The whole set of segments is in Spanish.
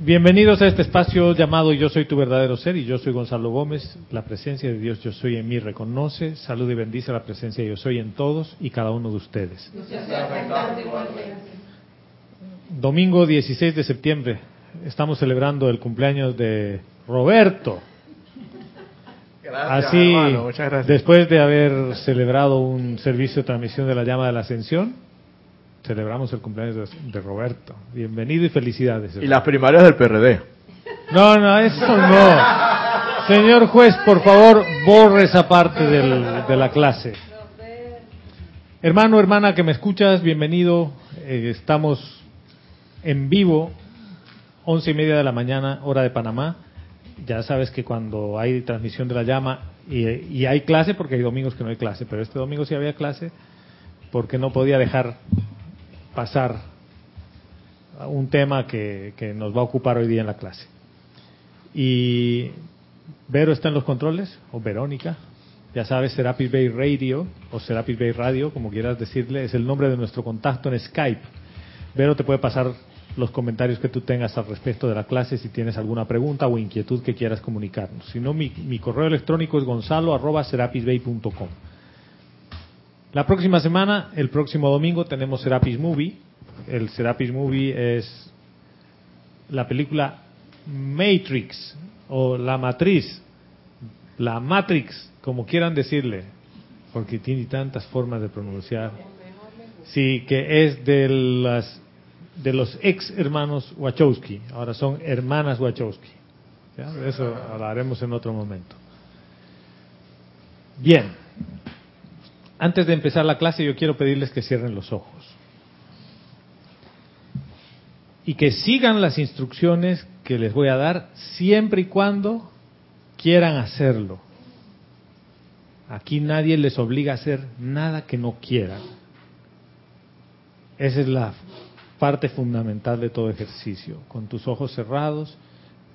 Bienvenidos a este espacio llamado Yo soy tu verdadero ser y yo soy Gonzalo Gómez. La presencia de Dios Yo soy en mí reconoce, salud y bendice la presencia de Yo soy en todos y cada uno de ustedes. Domingo 16 de septiembre estamos celebrando el cumpleaños de Roberto. Gracias, Así, hermano, después de haber celebrado un servicio de transmisión de la llama de la ascensión, celebramos el cumpleaños de, Roberto. Bienvenido y felicidades. Y las primarias del PRD. No, no, eso no. Señor juez, por favor, borre esa parte del- de la clase. Hermano, hermana que me escuchas, bienvenido. Eh, estamos en vivo, once y media de la mañana, hora de Panamá. Ya sabes que cuando hay transmisión de la llama y, y hay clase, porque hay domingos que no hay clase, pero este domingo sí había clase, porque no podía dejar pasar un tema que, que nos va a ocupar hoy día en la clase. Y Vero está en los controles, o Verónica, ya sabes, Serapis Bay Radio, o Serapis Bay Radio, como quieras decirle, es el nombre de nuestro contacto en Skype. Vero te puede pasar los comentarios que tú tengas al respecto de la clase si tienes alguna pregunta o inquietud que quieras comunicarnos. Si no, mi, mi correo electrónico es gonzalo arroba serapisbay.com. La próxima semana, el próximo domingo, tenemos Serapis Movie. El Serapis Movie es la película Matrix o La Matriz, la Matrix, como quieran decirle, porque tiene tantas formas de pronunciar. Sí, que es de las de los ex hermanos Wachowski, ahora son hermanas Wachowski. De eso hablaremos en otro momento. Bien, antes de empezar la clase yo quiero pedirles que cierren los ojos y que sigan las instrucciones que les voy a dar siempre y cuando quieran hacerlo. Aquí nadie les obliga a hacer nada que no quieran. Esa es la parte fundamental de todo ejercicio. Con tus ojos cerrados,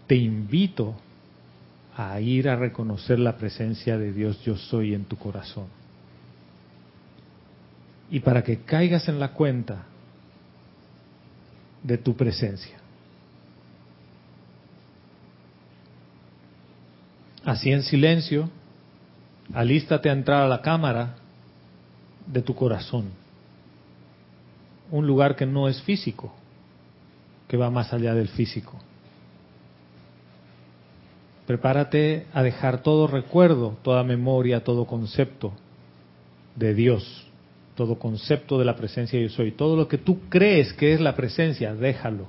te invito a ir a reconocer la presencia de Dios yo soy en tu corazón. Y para que caigas en la cuenta de tu presencia. Así en silencio, alístate a entrar a la cámara de tu corazón. Un lugar que no es físico, que va más allá del físico. Prepárate a dejar todo recuerdo, toda memoria, todo concepto de Dios, todo concepto de la presencia yo soy, todo lo que tú crees que es la presencia, déjalo.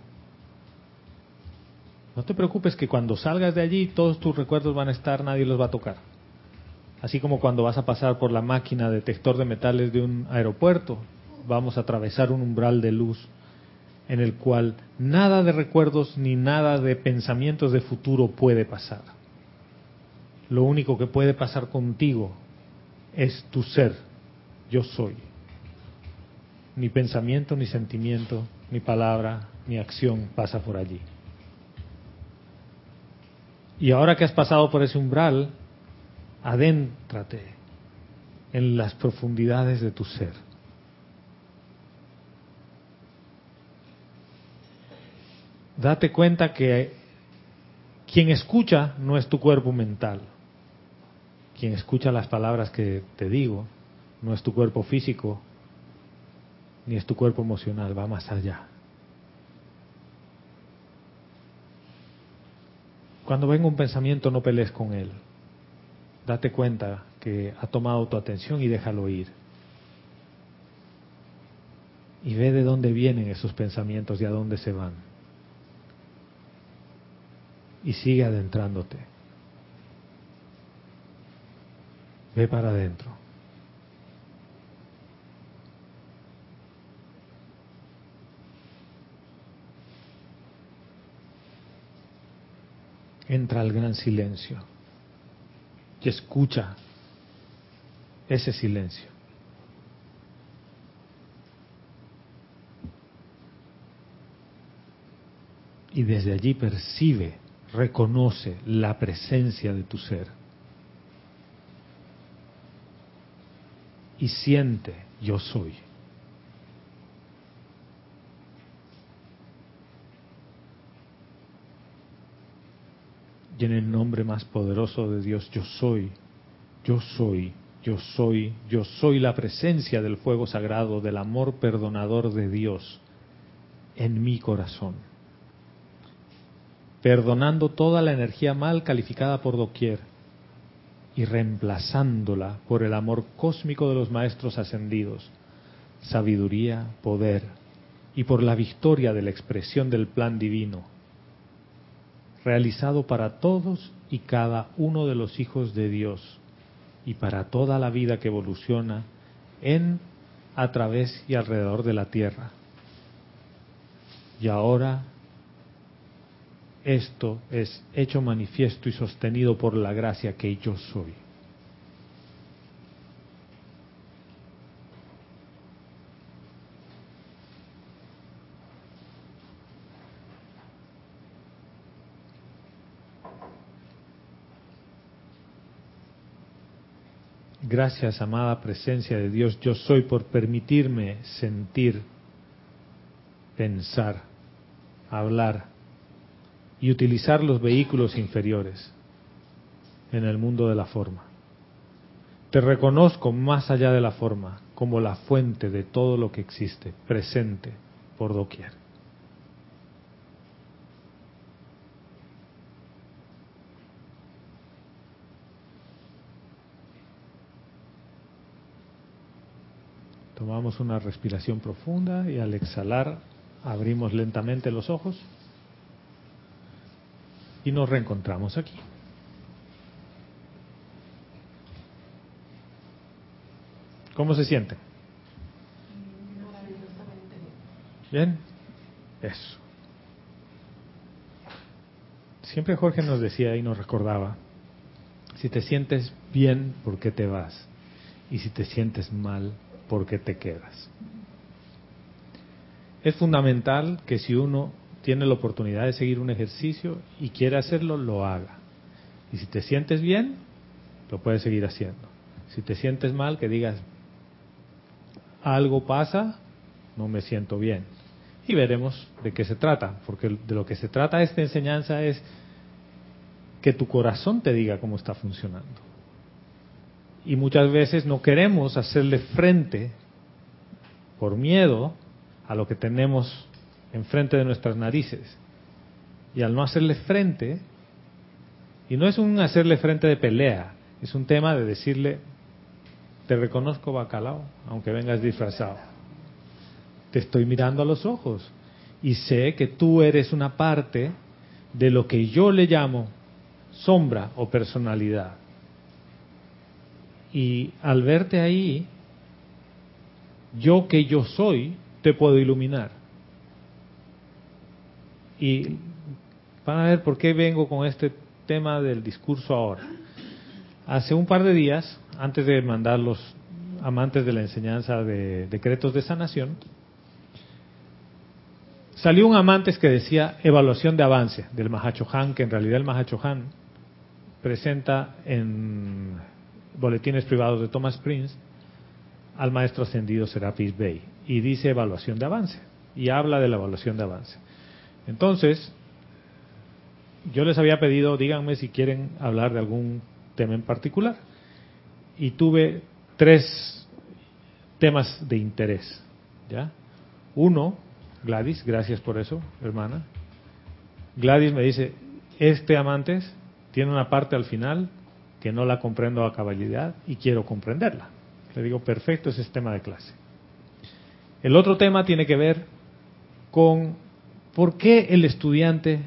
No te preocupes que cuando salgas de allí todos tus recuerdos van a estar, nadie los va a tocar. Así como cuando vas a pasar por la máquina detector de metales de un aeropuerto, vamos a atravesar un umbral de luz en el cual nada de recuerdos ni nada de pensamientos de futuro puede pasar. Lo único que puede pasar contigo es tu ser, yo soy. Ni pensamiento, ni sentimiento, ni palabra, ni acción pasa por allí. Y ahora que has pasado por ese umbral, adéntrate en las profundidades de tu ser. Date cuenta que quien escucha no es tu cuerpo mental. Quien escucha las palabras que te digo no es tu cuerpo físico, ni es tu cuerpo emocional, va más allá. Cuando venga un pensamiento no pelees con él. Date cuenta que ha tomado tu atención y déjalo ir. Y ve de dónde vienen esos pensamientos y a dónde se van. Y sigue adentrándote. Ve para adentro. Entra al gran silencio y escucha ese silencio. Y desde allí percibe, reconoce la presencia de tu ser. Y siente, yo soy. Y en el nombre más poderoso de Dios, yo soy, yo soy, yo soy, yo soy la presencia del fuego sagrado, del amor perdonador de Dios en mi corazón, perdonando toda la energía mal calificada por doquier y reemplazándola por el amor cósmico de los maestros ascendidos, sabiduría, poder, y por la victoria de la expresión del plan divino, realizado para todos y cada uno de los hijos de Dios y para toda la vida que evoluciona en, a través y alrededor de la tierra. Y ahora esto es hecho manifiesto y sostenido por la gracia que yo soy. Gracias, amada presencia de Dios, yo soy por permitirme sentir, pensar, hablar y utilizar los vehículos inferiores en el mundo de la forma. Te reconozco más allá de la forma como la fuente de todo lo que existe, presente por doquier. Tomamos una respiración profunda y al exhalar abrimos lentamente los ojos y nos reencontramos aquí. ¿Cómo se siente? ¿Bien? Eso. Siempre Jorge nos decía y nos recordaba, si te sientes bien, ¿por qué te vas? Y si te sientes mal, ¿por qué te quedas? Es fundamental que si uno tiene la oportunidad de seguir un ejercicio y quiere hacerlo, lo haga. Y si te sientes bien, lo puedes seguir haciendo. Si te sientes mal, que digas, algo pasa, no me siento bien. Y veremos de qué se trata, porque de lo que se trata esta enseñanza es que tu corazón te diga cómo está funcionando. Y muchas veces no queremos hacerle frente por miedo a lo que tenemos enfrente de nuestras narices. Y al no hacerle frente, y no es un hacerle frente de pelea, es un tema de decirle, te reconozco bacalao, aunque vengas disfrazado. Te estoy mirando a los ojos y sé que tú eres una parte de lo que yo le llamo sombra o personalidad. Y al verte ahí, yo que yo soy, te puedo iluminar. Y van a ver por qué vengo con este tema del discurso ahora. Hace un par de días, antes de mandar los amantes de la enseñanza de decretos de sanación, salió un amante que decía evaluación de avance del Han, que en realidad el Han presenta en boletines privados de Thomas Prince al maestro ascendido Serapis Bey y dice evaluación de avance y habla de la evaluación de avance. Entonces, yo les había pedido, díganme si quieren hablar de algún tema en particular y tuve tres temas de interés, ¿ya? Uno, Gladys, gracias por eso, hermana. Gladys me dice, este amantes tiene una parte al final que no la comprendo a cabalidad y quiero comprenderla. Le digo, perfecto, ese es tema de clase. El otro tema tiene que ver con por qué el estudiante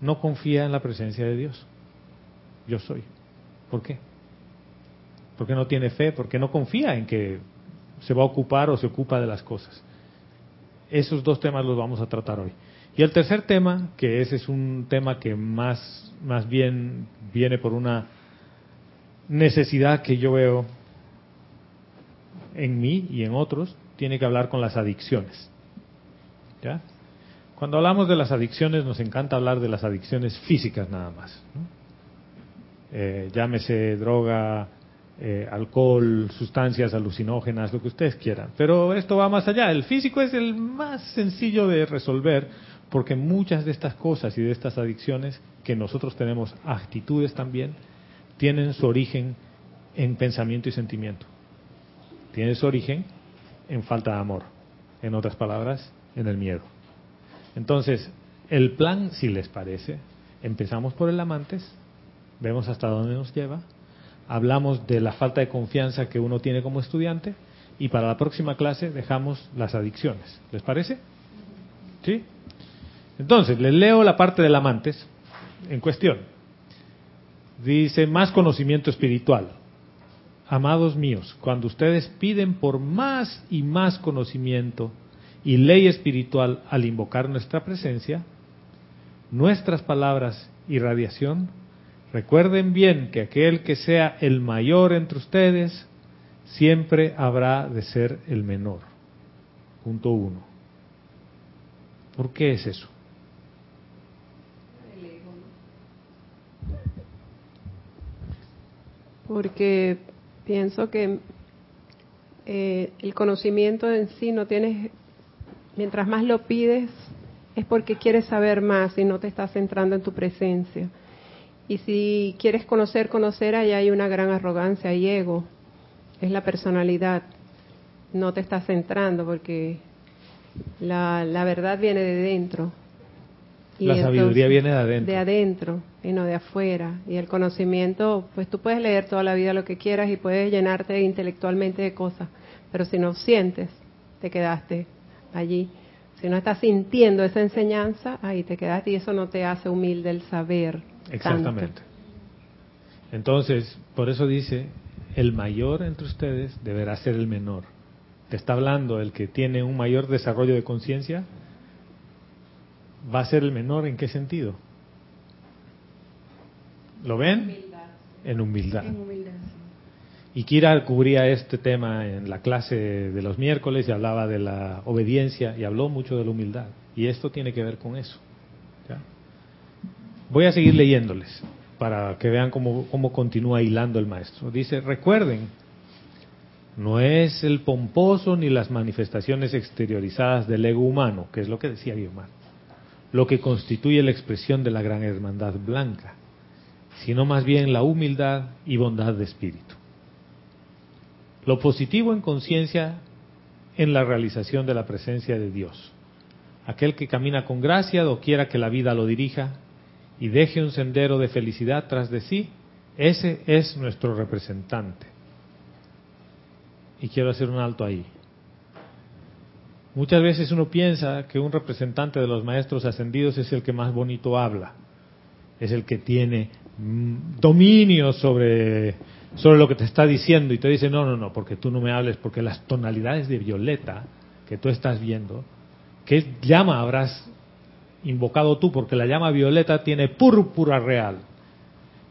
no confía en la presencia de Dios. Yo soy. ¿Por qué? Porque no tiene fe, porque no confía en que se va a ocupar o se ocupa de las cosas. Esos dos temas los vamos a tratar hoy. Y el tercer tema, que ese es un tema que más, más bien viene por una necesidad que yo veo en mí y en otros, tiene que hablar con las adicciones. ¿Ya? Cuando hablamos de las adicciones nos encanta hablar de las adicciones físicas nada más. Eh, llámese droga, eh, alcohol, sustancias alucinógenas, lo que ustedes quieran. Pero esto va más allá. El físico es el más sencillo de resolver Porque muchas de estas cosas y de estas adicciones, que nosotros tenemos actitudes también, tienen su origen en pensamiento y sentimiento. Tienen su origen en falta de amor. En otras palabras, en el miedo. Entonces, el plan, si les parece, empezamos por el amantes, vemos hasta dónde nos lleva, hablamos de la falta de confianza que uno tiene como estudiante y para la próxima clase dejamos las adicciones. ¿Les parece? ¿Sí? Entonces, les leo la parte del amantes en cuestión. Dice, más conocimiento espiritual. Amados míos, cuando ustedes piden por más y más conocimiento y ley espiritual al invocar nuestra presencia, nuestras palabras y radiación, recuerden bien que aquel que sea el mayor entre ustedes siempre habrá de ser el menor. Punto uno. ¿Por qué es eso? Porque pienso que eh, el conocimiento en sí no tienes, mientras más lo pides, es porque quieres saber más y no te estás centrando en tu presencia. Y si quieres conocer, conocer, ahí hay una gran arrogancia y ego. Es la personalidad. No te estás centrando porque la, la verdad viene de dentro. Y la sabiduría viene de adentro. De adentro y no de afuera. Y el conocimiento, pues tú puedes leer toda la vida lo que quieras y puedes llenarte intelectualmente de cosas, pero si no sientes, te quedaste allí. Si no estás sintiendo esa enseñanza, ahí te quedaste y eso no te hace humilde el saber. Exactamente. Entonces, por eso dice, el mayor entre ustedes deberá ser el menor. Te está hablando el que tiene un mayor desarrollo de conciencia, va a ser el menor en qué sentido? ¿Lo ven? En humildad. En humildad. Y Kira cubría este tema en la clase de los miércoles y hablaba de la obediencia y habló mucho de la humildad. Y esto tiene que ver con eso. Voy a seguir leyéndoles para que vean cómo, cómo continúa hilando el maestro. Dice, recuerden, no es el pomposo ni las manifestaciones exteriorizadas del ego humano, que es lo que decía Guiomar, lo que constituye la expresión de la gran hermandad blanca, sino más bien la humildad y bondad de espíritu. Lo positivo en conciencia en la realización de la presencia de Dios. Aquel que camina con gracia, quiera que la vida lo dirija y deje un sendero de felicidad tras de sí, ese es nuestro representante. Y quiero hacer un alto ahí. Muchas veces uno piensa que un representante de los maestros ascendidos es el que más bonito habla, es el que tiene mm, dominio sobre, sobre lo que te está diciendo y te dice, no, no, no, porque tú no me hables, porque las tonalidades de violeta que tú estás viendo, ¿qué llama habrás invocado tú? Porque la llama violeta tiene púrpura real.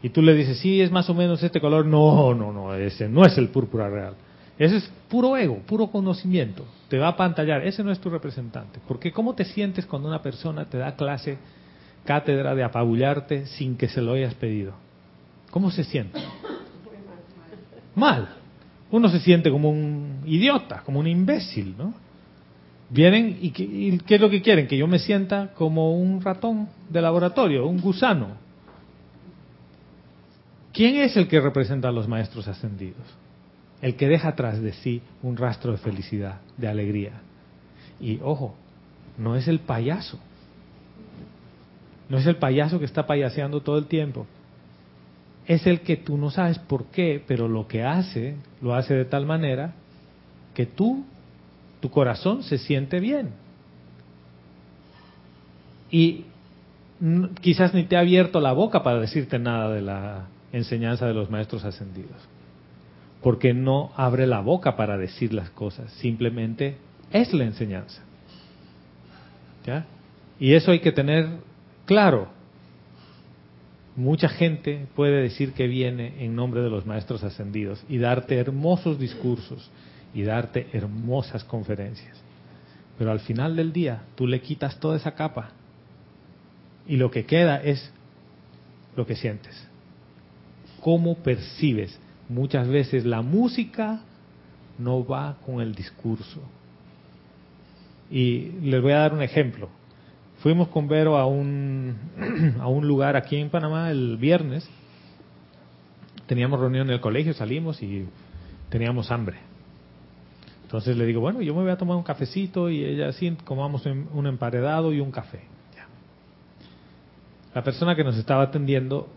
Y tú le dices, sí, es más o menos este color. No, no, no, ese no es el púrpura real. Ese es puro ego, puro conocimiento. Te va a pantallar. Ese no es tu representante. Porque ¿cómo te sientes cuando una persona te da clase, cátedra de apabullarte sin que se lo hayas pedido? ¿Cómo se siente? Mal. Uno se siente como un idiota, como un imbécil, ¿no? Vienen y, y ¿qué es lo que quieren? Que yo me sienta como un ratón de laboratorio, un gusano. ¿Quién es el que representa a los maestros ascendidos? El que deja tras de sí un rastro de felicidad, de alegría. Y ojo, no es el payaso. No es el payaso que está payaseando todo el tiempo. Es el que tú no sabes por qué, pero lo que hace, lo hace de tal manera que tú, tu corazón se siente bien. Y quizás ni te ha abierto la boca para decirte nada de la enseñanza de los maestros ascendidos porque no abre la boca para decir las cosas, simplemente es la enseñanza. ¿Ya? Y eso hay que tener claro. Mucha gente puede decir que viene en nombre de los maestros ascendidos y darte hermosos discursos y darte hermosas conferencias. Pero al final del día tú le quitas toda esa capa y lo que queda es lo que sientes. ¿Cómo percibes? Muchas veces la música no va con el discurso. Y les voy a dar un ejemplo. fuimos con Vero a un, a un lugar aquí en Panamá el viernes. Teníamos reunión en el colegio, salimos y teníamos hambre. Entonces le digo, bueno, yo me voy a tomar un cafecito y ella así, comamos un emparedado y un café. La persona que nos estaba atendiendo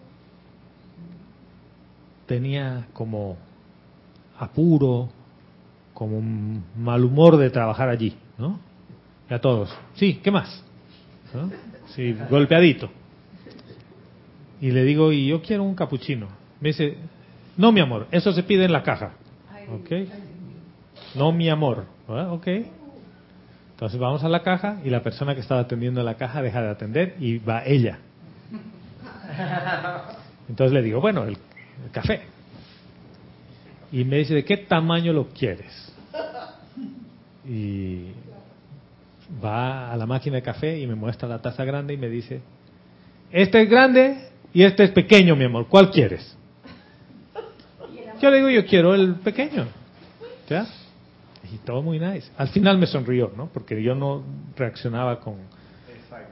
tenía como apuro, como un mal humor de trabajar allí, ¿no? Y a todos, sí, ¿qué más? ¿No? Sí, golpeadito. Y le digo, y yo quiero un capuchino. Me dice, no, mi amor, eso se pide en la caja. ¿Ok? No, mi amor. ¿verdad? Ok. Entonces vamos a la caja y la persona que estaba atendiendo la caja deja de atender y va ella. Entonces le digo, bueno, el, el café. Y me dice, ¿de qué tamaño lo quieres? Y va a la máquina de café y me muestra la taza grande y me dice, este es grande y este es pequeño, mi amor, ¿cuál quieres? Yo le digo, yo quiero el pequeño. ¿Ya? Y todo muy nice. Al final me sonrió, ¿no? Porque yo no reaccionaba con,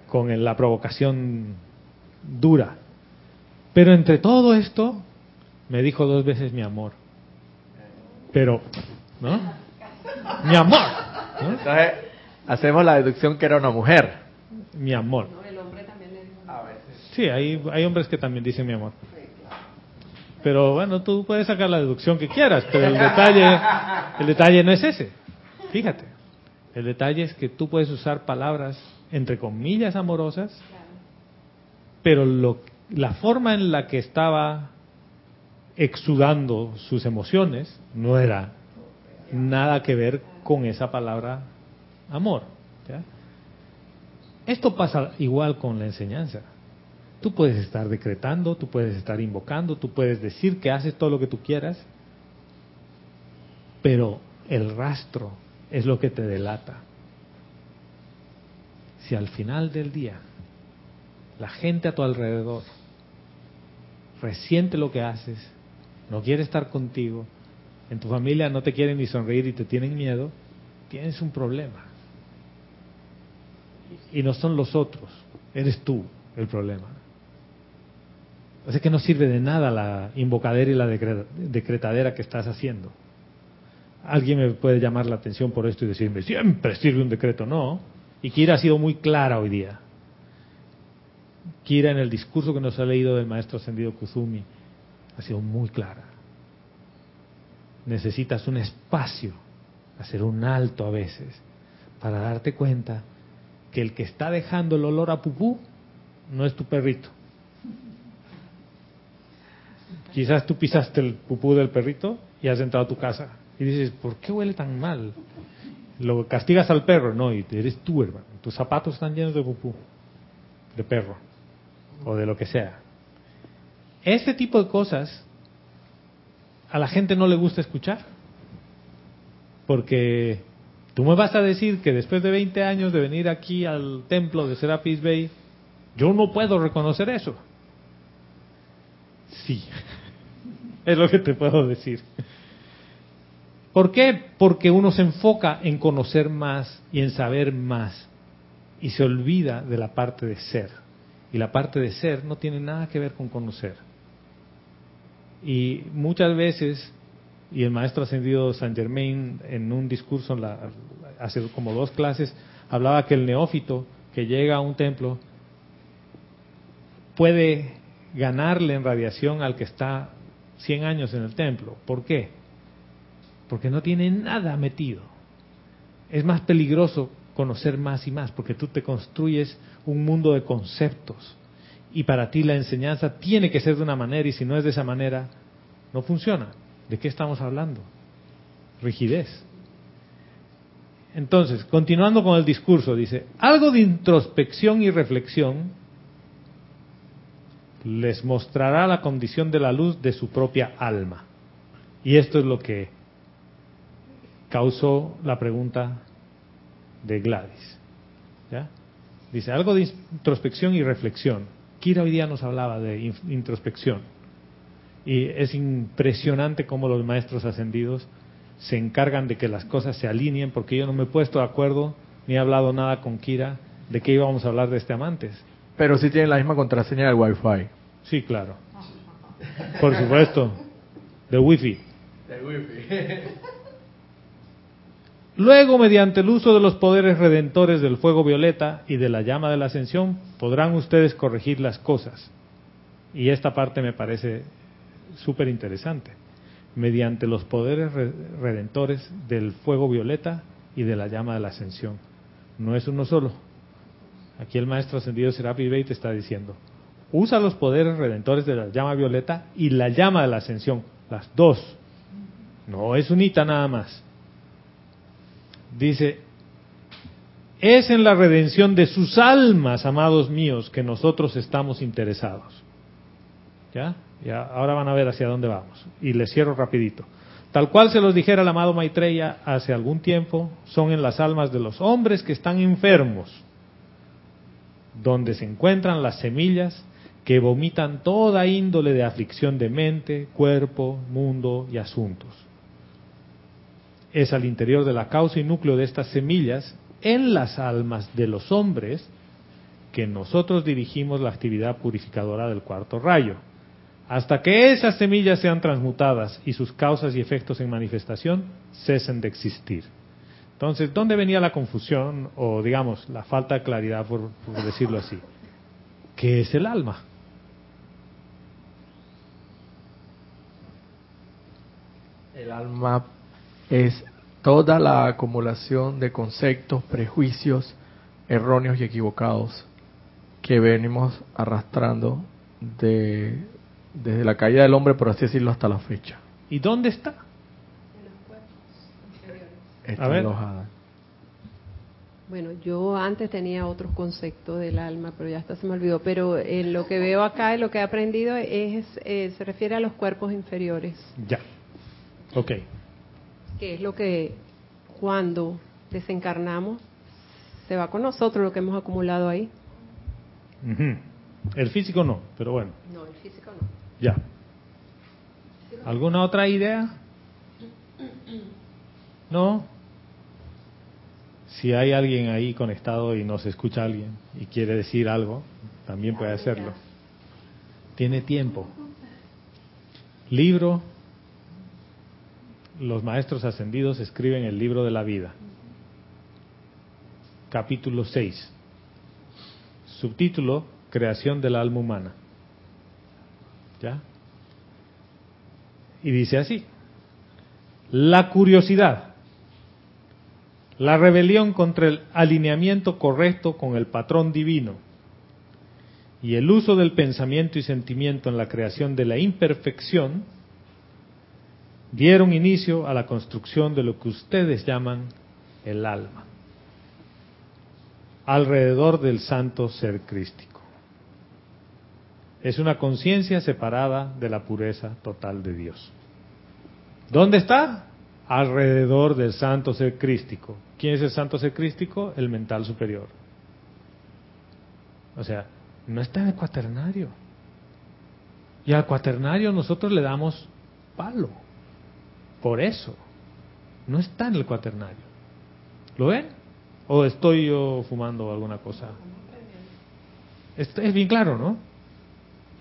con la provocación dura. Pero entre todo esto, me dijo dos veces mi amor. Pero, ¿no? Mi amor. ¿no? Entonces, hacemos la deducción que era una mujer. Mi amor. Sí, hay, hay hombres que también dicen mi amor. Pero bueno, tú puedes sacar la deducción que quieras, pero el detalle, el detalle no es ese. Fíjate, el detalle es que tú puedes usar palabras entre comillas amorosas, pero lo, la forma en la que estaba exudando sus emociones no era nada que ver con esa palabra amor. Esto pasa igual con la enseñanza. Tú puedes estar decretando, tú puedes estar invocando, tú puedes decir que haces todo lo que tú quieras, pero el rastro es lo que te delata. Si al final del día la gente a tu alrededor resiente lo que haces, no quiere estar contigo, en tu familia no te quieren ni sonreír y te tienen miedo, tienes un problema. Y no son los otros, eres tú el problema. Sea que no sirve de nada la invocadera y la decre- decretadera que estás haciendo. Alguien me puede llamar la atención por esto y decirme, siempre sirve un decreto. No. Y Kira ha sido muy clara hoy día. Kira en el discurso que nos ha leído del maestro ascendido Kuzumi ha sido muy clara. Necesitas un espacio, hacer un alto a veces, para darte cuenta que el que está dejando el olor a pupú no es tu perrito. Quizás tú pisaste el pupú del perrito y has entrado a tu casa y dices, ¿por qué huele tan mal? Lo castigas al perro, no, y eres tú, hermano. Tus zapatos están llenos de pupú, de perro, o de lo que sea. Este tipo de cosas a la gente no le gusta escuchar. Porque tú me vas a decir que después de 20 años de venir aquí al templo de Serapis Bay, yo no puedo reconocer eso. Sí, es lo que te puedo decir. ¿Por qué? Porque uno se enfoca en conocer más y en saber más y se olvida de la parte de ser. Y la parte de ser no tiene nada que ver con conocer. Y muchas veces, y el maestro ascendido San Germain en un discurso hace como dos clases, hablaba que el neófito que llega a un templo puede ganarle en radiación al que está 100 años en el templo. ¿Por qué? Porque no tiene nada metido. Es más peligroso conocer más y más, porque tú te construyes un mundo de conceptos. Y para ti la enseñanza tiene que ser de una manera, y si no es de esa manera, no funciona. ¿De qué estamos hablando? Rigidez. Entonces, continuando con el discurso, dice, algo de introspección y reflexión les mostrará la condición de la luz de su propia alma. Y esto es lo que causó la pregunta de Gladys. Dice, algo de introspección y reflexión. Kira hoy día nos hablaba de in- introspección. Y es impresionante cómo los maestros ascendidos se encargan de que las cosas se alineen, porque yo no me he puesto de acuerdo ni he hablado nada con Kira de qué íbamos a hablar de este amantes. Pero sí tienen la misma contraseña del Wi-Fi. Sí, claro. Por supuesto. De Wi-Fi. Del Wi-Fi. Luego, mediante el uso de los poderes redentores del fuego violeta y de la llama de la ascensión, podrán ustedes corregir las cosas. Y esta parte me parece súper interesante. Mediante los poderes redentores del fuego violeta y de la llama de la ascensión. No es uno solo. Aquí el maestro ascendido Serapi Bey te está diciendo, usa los poderes redentores de la llama violeta y la llama de la ascensión, las dos. No es unita nada más. Dice, es en la redención de sus almas, amados míos, que nosotros estamos interesados. ¿Ya? Ya, ahora van a ver hacia dónde vamos. Y les cierro rapidito. Tal cual se los dijera el amado Maitreya hace algún tiempo, son en las almas de los hombres que están enfermos, donde se encuentran las semillas que vomitan toda índole de aflicción de mente, cuerpo, mundo y asuntos es al interior de la causa y núcleo de estas semillas, en las almas de los hombres, que nosotros dirigimos la actividad purificadora del cuarto rayo. Hasta que esas semillas sean transmutadas y sus causas y efectos en manifestación cesen de existir. Entonces, ¿dónde venía la confusión o, digamos, la falta de claridad, por, por decirlo así? ¿Qué es el alma? El alma es toda la acumulación de conceptos, prejuicios erróneos y equivocados que venimos arrastrando de, desde la caída del hombre, por así decirlo, hasta la fecha. ¿Y dónde está? Está A ver. alojada. Bueno, yo antes tenía otros conceptos del alma, pero ya hasta se me olvidó. Pero en lo que veo acá y lo que he aprendido es, eh, se refiere a los cuerpos inferiores, Ya. Ok. Que es lo que cuando desencarnamos se va con nosotros lo que hemos acumulado ahí. El físico no, pero bueno, No, el físico no. ya. ¿Alguna otra idea? ¿No? Si hay alguien ahí conectado y nos escucha alguien y quiere decir algo, también puede hacerlo. Tiene tiempo. Libro. Los maestros ascendidos escriben el libro de la vida. Capítulo 6. Subtítulo, Creación del alma humana. ¿Ya? Y dice así, la curiosidad, la rebelión contra el alineamiento correcto con el patrón divino y el uso del pensamiento y sentimiento en la creación de la imperfección dieron inicio a la construcción de lo que ustedes llaman el alma, alrededor del santo ser crístico. Es una conciencia separada de la pureza total de Dios. ¿Dónde está? Alrededor del santo ser crístico. ¿Quién es el santo ser crístico? El mental superior. O sea, no está en el cuaternario. Y al cuaternario nosotros le damos palo. Por eso. No está en el cuaternario. ¿Lo ven? ¿O estoy yo fumando alguna cosa? Esto es bien claro, ¿no?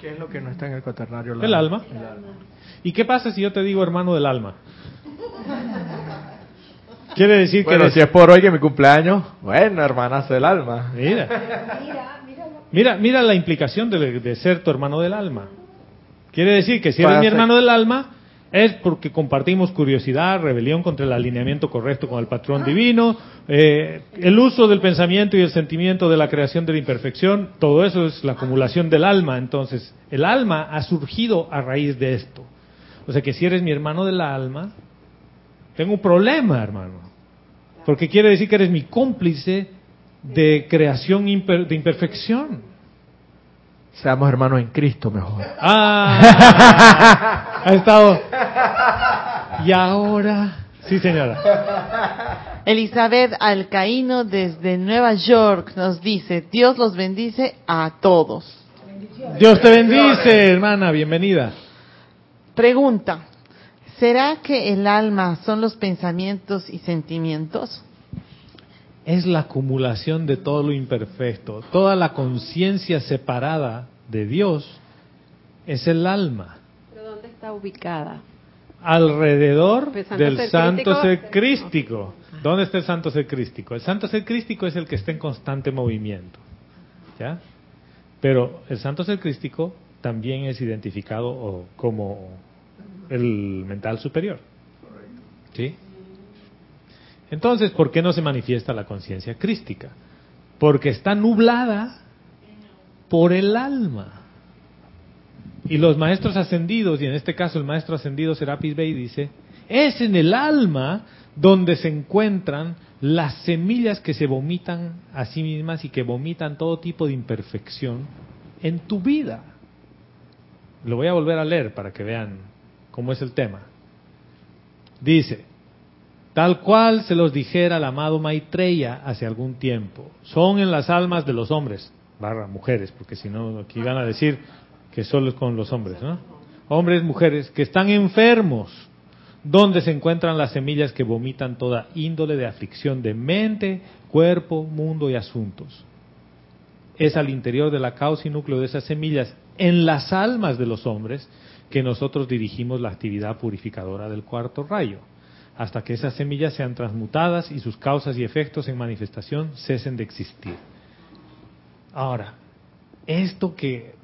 ¿Qué es lo que no está en el cuaternario? El alma. ¿Y qué pasa si yo te digo hermano del alma? Quiere decir que Bueno, eres- si es por hoy que mi cumpleaños, bueno, hermanas del alma. Mira. Mira, mira la implicación de, de ser tu hermano del alma. Quiere decir que si eres mi hermano del alma, es porque compartimos curiosidad, rebelión contra el alineamiento correcto con el patrón divino, eh, el uso del pensamiento y el sentimiento de la creación de la imperfección, todo eso es la acumulación del alma. Entonces, el alma ha surgido a raíz de esto. O sea que si eres mi hermano del alma, tengo un problema, hermano. Porque quiere decir que eres mi cómplice de creación imper- de imperfección. Seamos hermanos en Cristo mejor. Ah, ha estado. Y ahora, sí, señora. Elizabeth Alcaíno desde Nueva York nos dice, Dios los bendice a todos. Dios te bendice, hermana, bienvenida. Pregunta, ¿será que el alma son los pensamientos y sentimientos? es la acumulación de todo lo imperfecto. Toda la conciencia separada de Dios es el alma. ¿Pero dónde está ubicada? Alrededor Pues, santo del ser santo ser crístico. ¿Dónde está el santo ser crístico? El santo ser crístico es el que está en constante movimiento. ¿Ya? Pero el santo ser crístico también es identificado como el mental superior. ¿Sí? Entonces, ¿por qué no se manifiesta la conciencia crística? Porque está nublada por el alma. Y los maestros ascendidos, y en este caso el maestro ascendido Serapis Bey dice, es en el alma donde se encuentran las semillas que se vomitan a sí mismas y que vomitan todo tipo de imperfección en tu vida. Lo voy a volver a leer para que vean cómo es el tema. Dice, tal cual se los dijera el amado Maitreya hace algún tiempo, son en las almas de los hombres, barra mujeres, porque si no aquí van a decir que solo es con los hombres, ¿no? Hombres, mujeres, que están enfermos, donde se encuentran las semillas que vomitan toda índole de aflicción de mente, cuerpo, mundo y asuntos. Es al interior de la causa y núcleo de esas semillas, en las almas de los hombres, que nosotros dirigimos la actividad purificadora del cuarto rayo, hasta que esas semillas sean transmutadas y sus causas y efectos en manifestación cesen de existir. Ahora, esto que,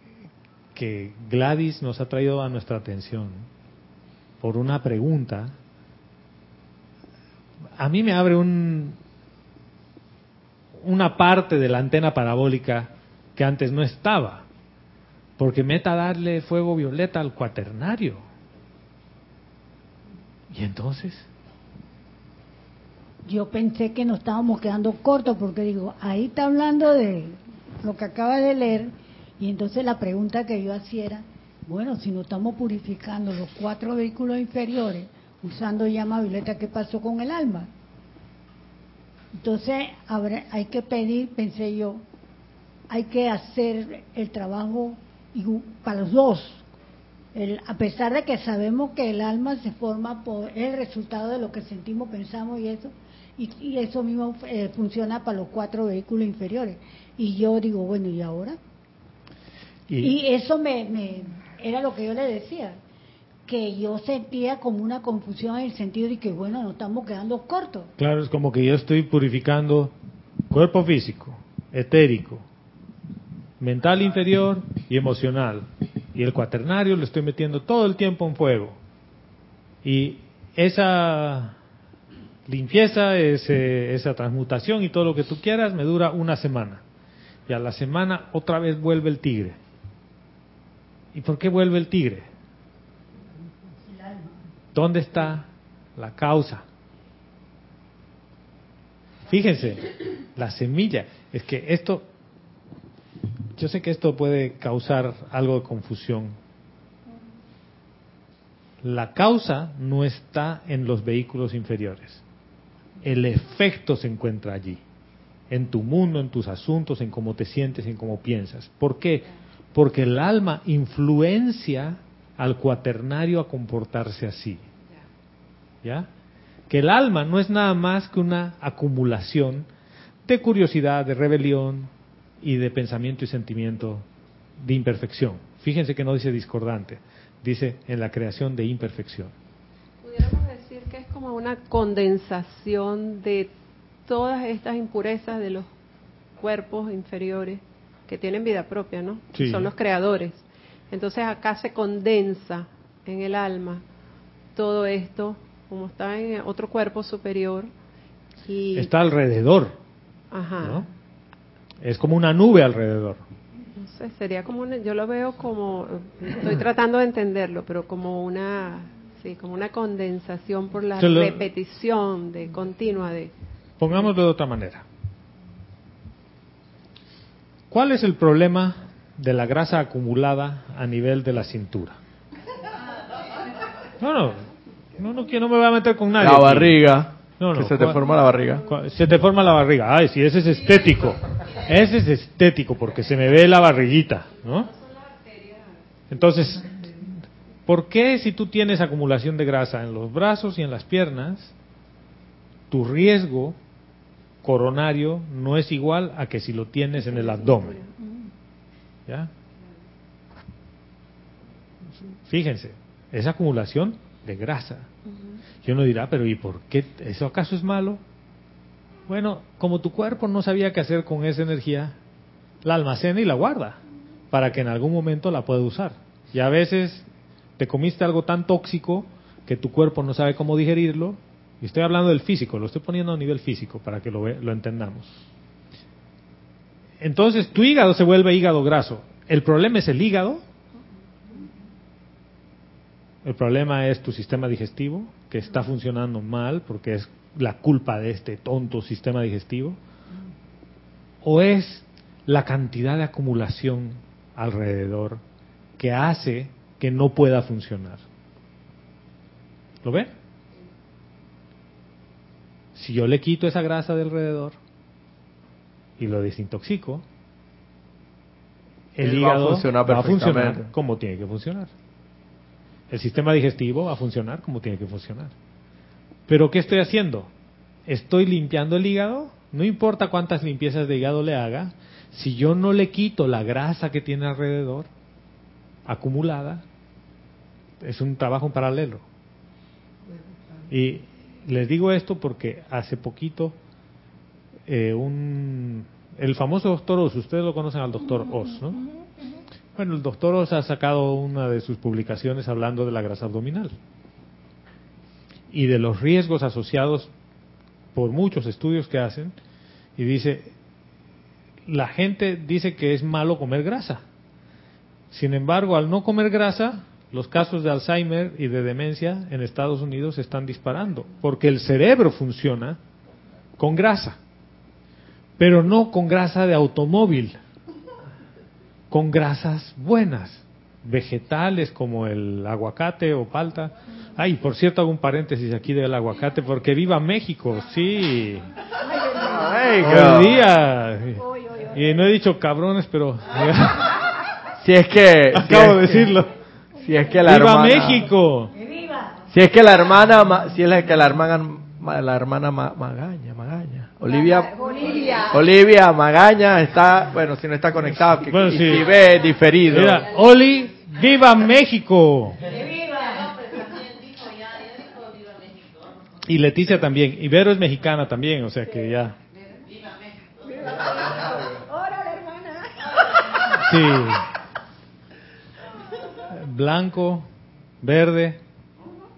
que Gladys nos ha traído a nuestra atención por una pregunta, a mí me abre un, una parte de la antena parabólica que antes no estaba, porque meta darle fuego violeta al cuaternario. ¿Y entonces? Yo pensé que nos estábamos quedando cortos porque digo, ahí está hablando de lo que acaba de leer y entonces la pregunta que yo hacía era, bueno, si no estamos purificando los cuatro vehículos inferiores usando llama violeta, ¿qué pasó con el alma? Entonces habrá- hay que pedir, pensé yo, hay que hacer el trabajo para los dos. El- a pesar de que sabemos que el alma se forma por el resultado de lo que sentimos, pensamos y eso, y, y eso mismo eh, funciona para los cuatro vehículos inferiores. Y yo digo, bueno, ¿y ahora? Y, eso me, me- era lo que yo le decía, que yo sentía como una confusión en el sentido de que, bueno, nos estamos quedando cortos. Claro, es como que yo estoy purificando cuerpo físico, etérico, mental inferior y emocional. Y el cuaternario lo estoy metiendo todo el tiempo en fuego. Y esa limpieza, ese- esa transmutación y todo lo que tú quieras me dura una semana. Y a la semana otra vez vuelve el tigre. ¿Y por qué vuelve el tigre? ¿Dónde está la causa? Fíjense, la semilla. Es que esto, yo sé que esto puede causar algo de confusión. La causa no está en los vehículos inferiores. El efecto se encuentra allí. En tu mundo, en tus asuntos, en cómo te sientes, en cómo piensas. ¿Por qué? Porque el alma influencia al cuaternario a comportarse así. ¿Ya? Que el alma no es nada más que una acumulación de curiosidad, de rebelión y de pensamiento y sentimiento de imperfección. Fíjense que no dice discordante, dice en la creación de imperfección. Pudiéramos decir que es como una condensación de todas estas impurezas de los cuerpos inferiores que tienen vida propia, ¿no? Sí. Son los creadores. Entonces acá se condensa en el alma todo esto, como está en otro cuerpo superior. Y, Está alrededor, ajá. ¿no? Es como una nube alrededor. No sé, sería como una, yo lo veo como, estoy tratando de entenderlo, pero como una, sí, como una condensación por la lo- repetición de continua de, Pongámoslo de otra manera. ¿Cuál es el problema de la grasa acumulada a nivel de la cintura? No, no, no, no, no me voy a meter con nadie. La barriga. No, no, que se te ¿cuál- forma la barriga. Se te forma la barriga. Ay, sí, ese es estético. Ese es estético porque se me ve la barriguita, ¿no? Entonces, ¿por qué si tú tienes acumulación de grasa en los brazos y en las piernas, tu riesgo coronario no es igual a que si lo tienes en el abdomen. ¿Ya? Fíjense, es acumulación de grasa. Y uno dirá, pero ¿y por qué? ¿Eso acaso es malo? Bueno, como tu cuerpo no sabía qué hacer con esa energía, la almacena y la guarda para que en algún momento la pueda usar. Y a veces te comiste algo tan tóxico que tu cuerpo no sabe cómo digerirlo. Y estoy hablando del físico, lo estoy poniendo a nivel físico para que lo, ve- lo entendamos. Entonces tu hígado se vuelve hígado graso. ¿El problema es el hígado? El problema es tu sistema digestivo, que está funcionando mal porque es la culpa de este tonto sistema digestivo. ¿O es la cantidad de acumulación alrededor que hace que no pueda funcionar? ¿Lo ven? Si yo le quito esa grasa de alrededor y lo desintoxico, el Él va a hígado va a funcionar como tiene que funcionar. El sistema digestivo va a funcionar como tiene que funcionar. Pero ¿qué estoy haciendo? Estoy limpiando el hígado, no importa cuántas limpiezas de hígado le haga, si yo no le quito la grasa que tiene alrededor, acumulada, es un trabajo en paralelo. Y les digo esto porque hace poquito eh, un el famoso doctor Oz, ustedes lo conocen al doctor Oz, ¿no? Bueno, el doctor Oz ha sacado una de sus publicaciones hablando de la grasa abdominal y de los riesgos asociados por muchos estudios que hacen y dice la gente dice que es malo comer grasa. Sin embargo, al no comer grasa, los casos de Alzheimer y de demencia en Estados Unidos se están disparando, porque el cerebro funciona con grasa, pero no con grasa de automóvil, con grasas buenas, vegetales como el aguacate o palta. Ay, por cierto, hago un paréntesis aquí del aguacate, porque viva México, sí. Hoy día. Y no he dicho cabrones, pero Si es que... si acabo de decirlo. Si es que la ¡Viva hermana... México! Si es que la hermana... Ma- Si es que la hermana... Ma- La hermana Ma- Magaña, Magaña. Olivia... Olivia Magaña está... Bueno, si no está conectada, que, Bueno, sí. si ve diferido. Mira, Oli, ¡viva México! Y Leticia también. Y Vero es mexicana también, o sea que ya. Sí. Blanco, verde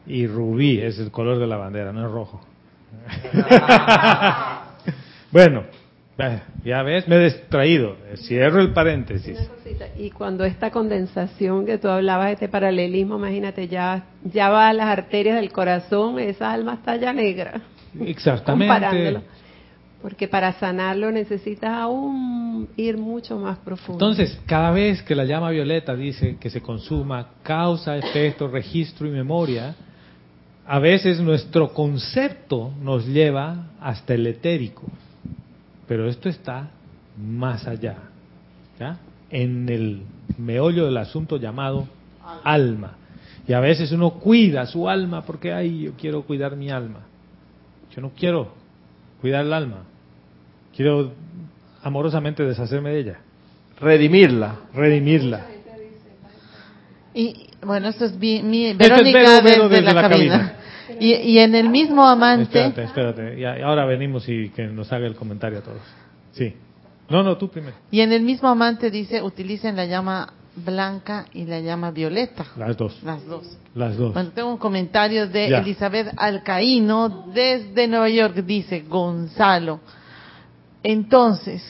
y rubí es el color de la bandera, no es rojo. bueno, ya ves, me he distraído. Cierro el paréntesis. Y cuando esta condensación que tú hablabas, este paralelismo, imagínate, ya, ya va a las arterias del corazón, esa alma está ya negra. Exactamente. Porque para sanarlo necesitas aún ir mucho más profundo. Entonces, cada vez que la llama violeta dice que se consuma causa, efecto, registro y memoria, a veces nuestro concepto nos lleva hasta el etérico. Pero esto está más allá. En el meollo del asunto llamado alma. Y a veces uno cuida su alma porque, ay, yo quiero cuidar mi alma. Yo no quiero cuidar el alma. Quiero amorosamente deshacerme de ella, Redimirla. redimirla. Y bueno, esto es bien, mi, Este es Verónica Vero, Vero desde, desde la, la cabina. Y, y en el mismo amante, Espérate, espérate. Y ahora venimos y que nos haga el comentario a todos. Sí. No, no, tú primero. y en el mismo amante dice utilicen la llama blanca y la llama violeta, Las dos. las dos. Las dos. Bueno, tengo un comentario de Ya. Elizabeth Alcaíno desde Nueva York. Dice, Gonzalo, entonces,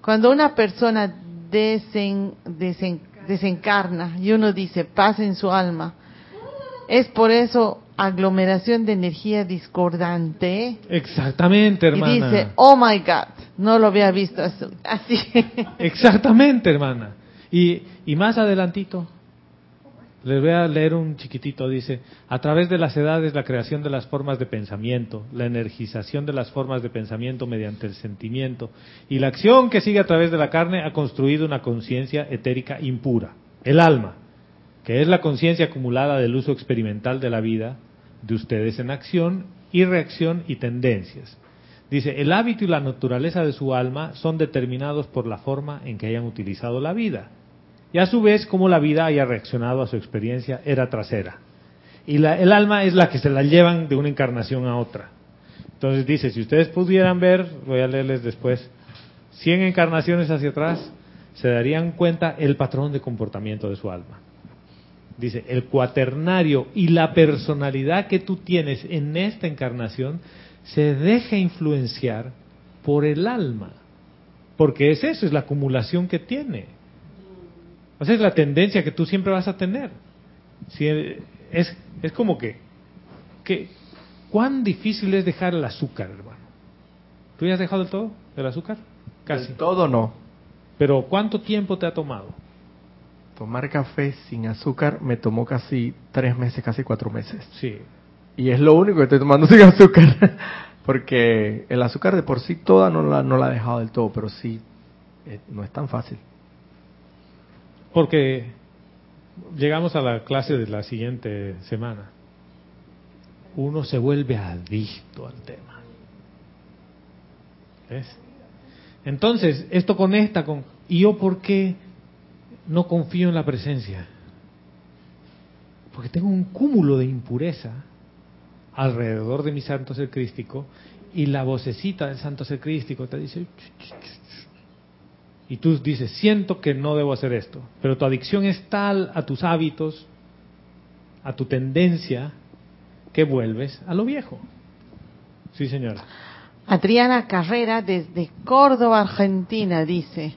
cuando una persona desen- desen- desencarna y uno dice paz en su alma, es por eso aglomeración de energía discordante. Exactamente, hermana. Y dice, oh my God, no lo había visto así. así. Exactamente, hermana. Y, y más adelantito, les voy a leer un chiquitito, dice, a través de las edades la creación de las formas de pensamiento, la energización de las formas de pensamiento mediante el sentimiento y la acción que sigue a través de la carne ha construido una conciencia etérica impura, el alma, que es la conciencia acumulada del uso experimental de la vida de ustedes en acción y reacción y tendencias. Dice, el hábito y la naturaleza de su alma son determinados por la forma en que hayan utilizado la vida. Y a su vez, cómo la vida haya reaccionado a su experiencia era trasera. Y la, el alma es la que se la llevan de una encarnación a otra. Entonces dice, si ustedes pudieran ver, voy a leerles después, 100 encarnaciones hacia atrás, se darían cuenta el patrón de comportamiento de su alma. Dice, el cuaternario y la personalidad que tú tienes en esta encarnación se deja influenciar por el alma. Porque es eso, es la acumulación que tiene. O sea, es la tendencia que tú siempre vas a tener. Si es, es como que, que, ¿cuán difícil es dejar el azúcar, hermano? ¿Tú ya has dejado el todo, el azúcar? Casi. Del todo no. Pero ¿cuánto tiempo te ha tomado? Tomar café sin azúcar me tomó casi tres meses, casi cuatro meses. Sí. Y es lo único que estoy tomando sin azúcar. Porque el azúcar de por sí toda no la, no la he dejado del todo, pero sí, eh, no es tan fácil. Porque llegamos a la clase de la siguiente semana. Uno se vuelve adicto al tema. ¿Ves? Entonces, esto conecta con... ¿Y yo por qué no confío en la presencia? Porque tengo un cúmulo de impureza alrededor de mi santo ser crístico y la vocecita del santo ser crístico te dice... Y tú dices, siento que no debo hacer esto, pero tu adicción es tal a tus hábitos, a tu tendencia, que vuelves a lo viejo. Sí, señora. Adriana Carrera desde Córdoba, Argentina, dice,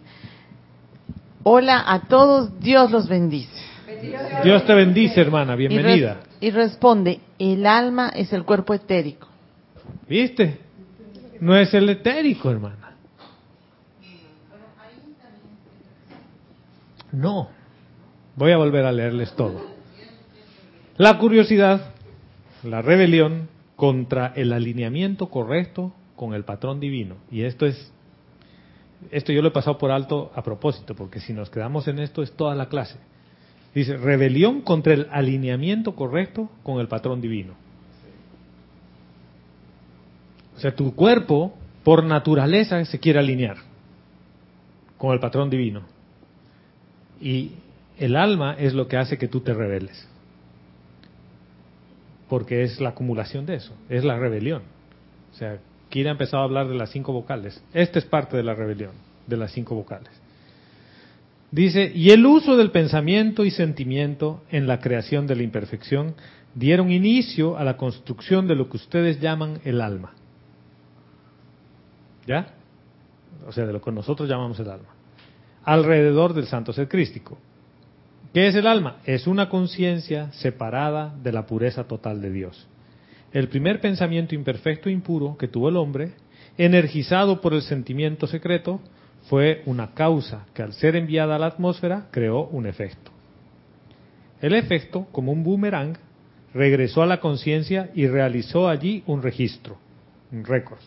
hola a todos, Dios los bendice. Dios te bendice, hermana, bienvenida. Y, res y responde, el alma es el cuerpo etérico. ¿Viste? No es el etérico, hermana. No. Voy a volver a leerles todo. La curiosidad, la rebelión contra el alineamiento correcto con el patrón divino. Y esto es, esto yo lo he pasado por alto a propósito, porque si nos quedamos en esto es toda la clase. Dice, rebelión contra el alineamiento correcto con el patrón divino. O sea, tu cuerpo, por naturaleza, se quiere alinear con el patrón divino. Y el alma es lo que hace que tú te rebeles. Porque es la acumulación de eso, es la rebelión. O sea, Kira ha empezado a hablar de las cinco vocales. Esta es parte de la rebelión, de las cinco vocales. Dice, y el uso del pensamiento y sentimiento en la creación de la imperfección dieron inicio a la construcción de lo que ustedes llaman el alma. ¿Ya? O sea, de lo que nosotros llamamos el alma. Alrededor del santo ser crístico. ¿Qué es el alma? Es una conciencia separada de la pureza total de Dios. El primer pensamiento imperfecto e impuro que tuvo el hombre, energizado por el sentimiento secreto, fue una causa que al ser enviada a la atmósfera creó un efecto. El efecto, como un boomerang, regresó a la conciencia y realizó allí un registro, un récord.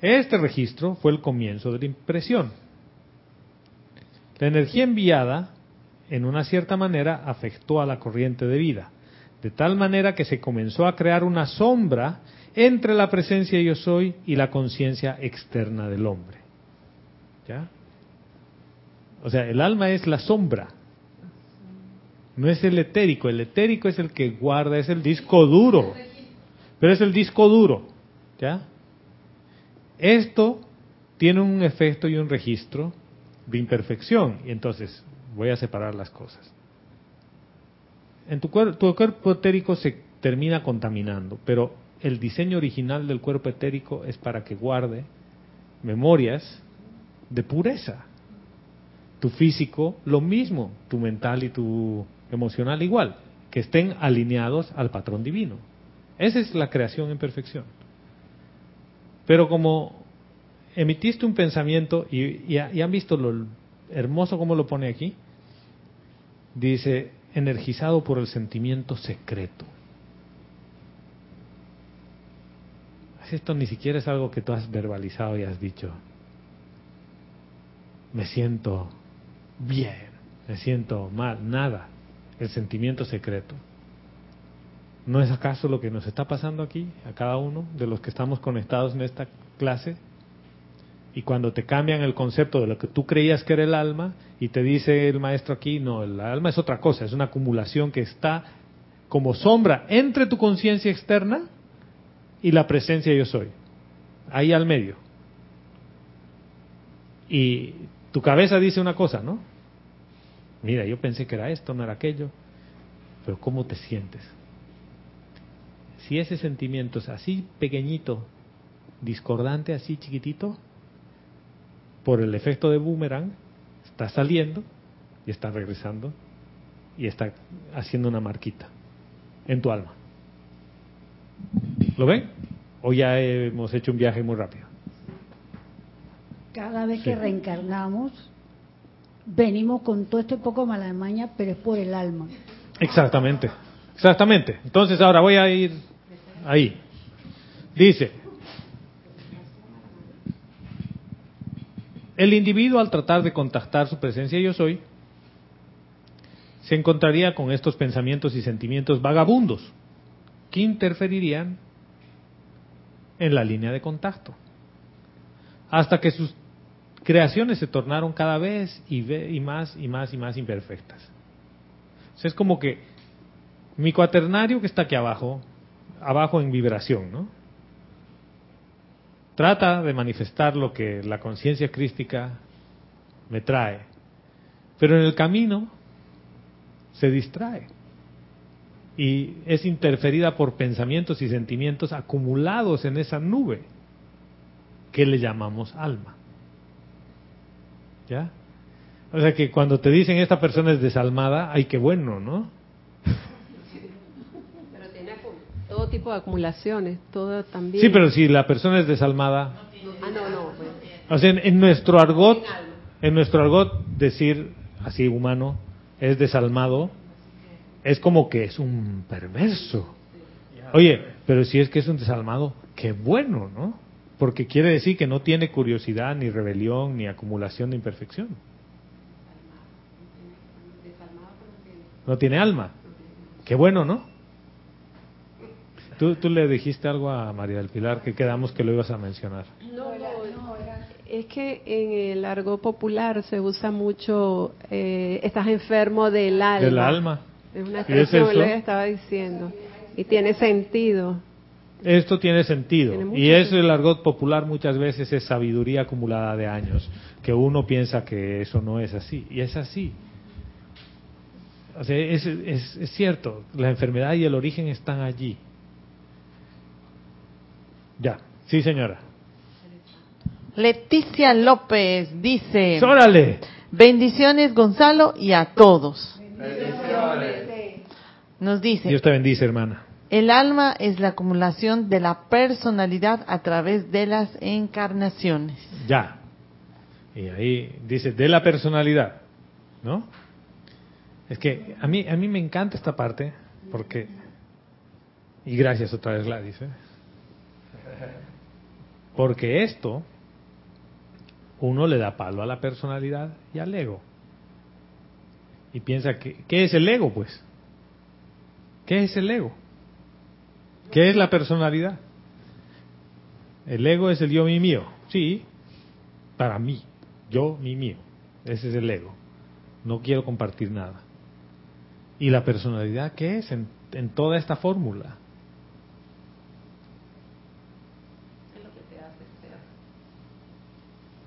Este registro fue el comienzo de la impresión. La energía enviada, en una cierta manera, afectó a la corriente de vida, de tal manera que se comenzó a crear una sombra entre la presencia yo soy y la conciencia externa del hombre. ¿Ya? O sea, el alma es la sombra, no es el etérico. El etérico es el que guarda, es el disco duro, pero es el disco duro. ¿Ya? Esto tiene un efecto y un registro de imperfección, y entonces voy a separar las cosas. En tu, cuerpo, tu cuerpo etérico se termina contaminando, pero el diseño original del cuerpo etérico es para que guarde memorias de pureza. Tu físico, lo mismo, tu mental y tu emocional igual, que estén alineados al patrón divino. Esa es la creación en perfección. Pero como emitiste un pensamiento y, y, han visto lo hermoso como lo pone aquí, dice, energizado por el sentimiento secreto. Esto ni siquiera es algo que tú has verbalizado y has dicho, me siento bien, me siento mal, nada, el sentimiento secreto. ¿No es acaso lo que nos está pasando aquí, a cada uno de los que estamos conectados en esta clase? Y cuando te cambian el concepto de lo que tú creías que era el alma y te dice el maestro aquí, no, el alma es otra cosa, es una acumulación que está como sombra entre tu conciencia externa y la presencia yo soy, ahí al medio. Y tu cabeza dice una cosa, ¿no? Mira, yo pensé que era esto, no era aquello, pero ¿cómo te sientes? Si ese sentimiento es así pequeñito, discordante, así chiquitito, por el efecto de boomerang, está saliendo y está regresando y está haciendo una marquita en tu alma. ¿Lo ven? ¿O ya hemos hecho un viaje muy rápido? Cada vez que reencarnamos, venimos con todo este poco malamaña, pero es por el alma. Exactamente, exactamente. Entonces ahora voy a ir ahí. Dice, el individuo al tratar de contactar su presencia yo soy, se encontraría con estos pensamientos y sentimientos vagabundos que interferirían en la línea de contacto, hasta que sus creaciones se tornaron cada vez y, más y más y más imperfectas. es como que mi cuaternario que está aquí abajo, abajo en vibración, ¿no? Trata de manifestar lo que la conciencia crística me trae, pero en el camino se distrae y es interferida por pensamientos y sentimientos acumulados en esa nube que le llamamos alma. ¿Ya? O sea que cuando te dicen esta persona es desalmada, ay, qué bueno, ¿no? Tipo de acumulaciones, todo también. Sí, pero si la persona es desalmada. Ah, no, no. O sea, en, nuestro argot, en nuestro argot decir así humano es desalmado, es como que es un perverso. Oye, pero si es que es un desalmado, qué bueno, ¿no? Porque quiere decir que no tiene curiosidad, ni rebelión, ni acumulación de imperfección. No tiene alma. Qué bueno, ¿no? Tú, tú le dijiste algo a María del Pilar que quedamos que lo ibas a mencionar. No, es que en el argot popular se usa mucho, eh, estás enfermo del alma. Del alma. Es una expresión que le estaba diciendo. Y tiene sentido. Esto tiene sentido. y eso el argot popular muchas veces es sabiduría acumulada de años, que uno piensa que eso no es así. Y es así. O sea, es, es, es cierto, la enfermedad y el origen están allí. Ya, sí señora. Leticia López dice, ¡Órale! bendiciones Gonzalo y a todos. Nos dice, Dios te bendice hermana. El alma es la acumulación de la personalidad a través de las encarnaciones. Ya. Y ahí dice de la personalidad, ¿no? Es que a mí a mí me encanta esta parte porque y gracias otra vez Gladys, ¿eh? Porque esto uno le da palo a la personalidad y al ego y piensa que qué es el ego, pues. ¿Qué es el ego? ¿Qué es la personalidad? El ego es el yo, mi, mío. Sí, para mí. Yo, mi, mío. Ese es el ego. No quiero compartir nada. ¿Y la personalidad qué es en, en toda esta fórmula?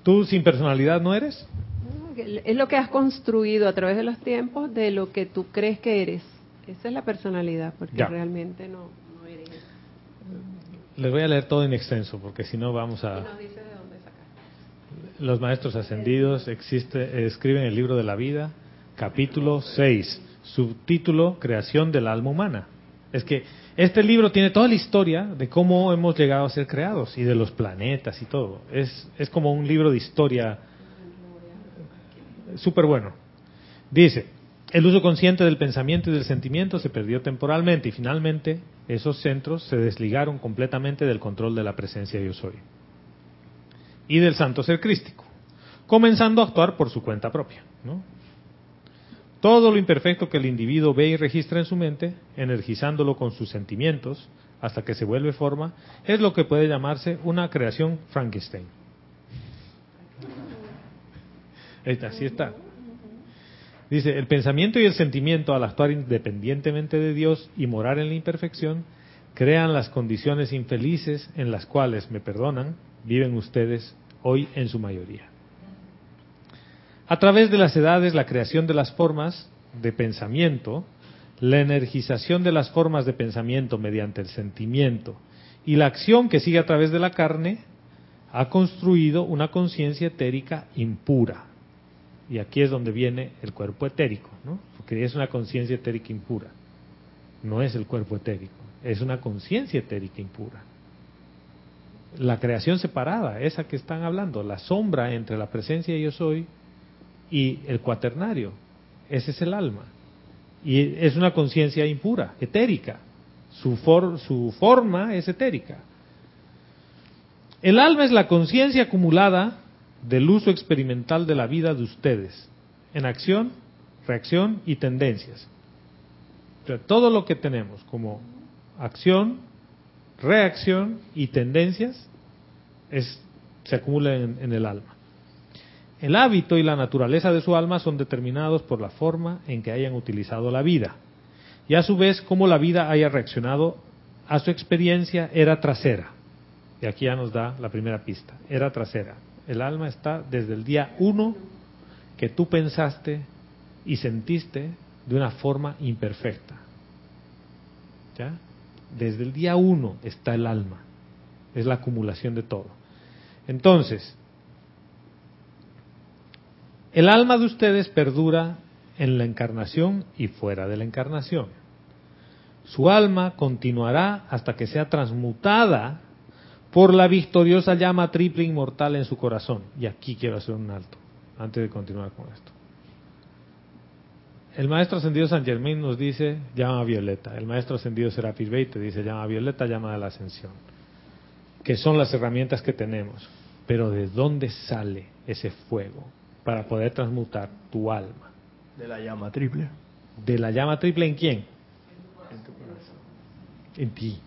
¿Tú sin personalidad no eres? Es lo que has construido a través de los tiempos de lo que tú crees que eres. Esa es la personalidad, porque realmente no, eres Les voy a leer todo en extenso, porque si no vamos a... Los maestros ascendidos existe, escriben el libro de la vida, capítulo 6, subtítulo Creación del alma humana. Es que este libro tiene toda la historia de cómo hemos llegado a ser creados y de los planetas y todo. Es, es como un libro de historia súper bueno. Dice, el uso consciente del pensamiento y del sentimiento se perdió temporalmente y finalmente esos centros se desligaron completamente del control de la presencia de yo soy y del santo ser crístico, comenzando a actuar por su cuenta propia. Todo lo imperfecto que el individuo ve y registra en su mente, energizándolo con sus sentimientos hasta que se vuelve forma, es lo que puede llamarse una creación Frankenstein. Así está. Dice, el pensamiento y el sentimiento al actuar independientemente de Dios y morar en la imperfección, crean las condiciones infelices en las cuales, me perdonan, viven ustedes hoy en su mayoría. A través de las edades, la creación de las formas de pensamiento, la energización de las formas de pensamiento mediante el sentimiento y la acción que sigue a través de la carne, ha construido una conciencia etérica impura. Y aquí es donde viene el cuerpo etérico, ¿no? porque es una conciencia etérica impura. No es el cuerpo etérico, es una conciencia etérica impura. La creación separada, esa que están hablando, la sombra entre la presencia de yo soy y el cuaternario, ese es el alma. Y es una conciencia impura, etérica. Su, su forma es etérica. El alma es la conciencia acumulada del uso experimental de la vida de ustedes, en acción, reacción y tendencias. todo lo que tenemos como acción, reacción y tendencias es, se acumula en el alma. El hábito y la naturaleza de su alma son determinados por la forma en que hayan utilizado la vida y a su vez cómo la vida haya reaccionado a su experiencia era trasera. Y aquí ya nos da la primera pista, era trasera. El alma está desde el día uno que tú pensaste y sentiste de una forma imperfecta. ¿Ya? Desde el día uno está el alma. Es la acumulación de todo. Entonces, el alma de ustedes perdura en la encarnación y fuera de la encarnación. Su alma continuará hasta que sea transmutada por la victoriosa llama triple inmortal en su corazón. Y aquí quiero hacer un alto, antes de continuar con esto. El maestro ascendido San Germain nos dice llama violeta. El maestro ascendido Serapis Bey te dice llama violeta, llama de la ascensión. Que son las herramientas que tenemos. Pero ¿de dónde sale ese fuego? Para poder transmutar tu alma. De la llama triple. ¿De la llama triple en quién? En tu corazón. En ti.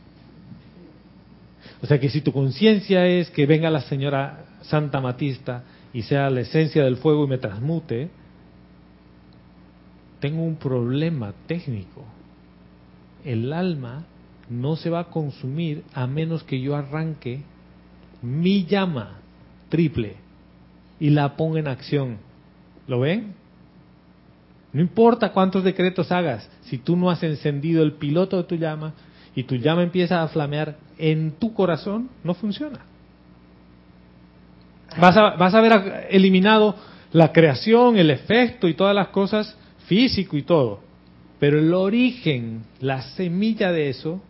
O sea que si tu conciencia es que venga la señora Santa Matista y sea la esencia del fuego y me transmute, tengo un problema técnico. El alma no se va a consumir a menos que yo arranque mi llama triple y la ponga en acción. ¿Lo ven? No importa cuántos decretos hagas, si tú no has encendido el piloto de tu llama y tu llama empieza a flamear en tu corazón, no funciona. Vas a, vas a haber eliminado la creación, el efecto y todas las cosas físico y todo. Pero el origen, la semilla de eso,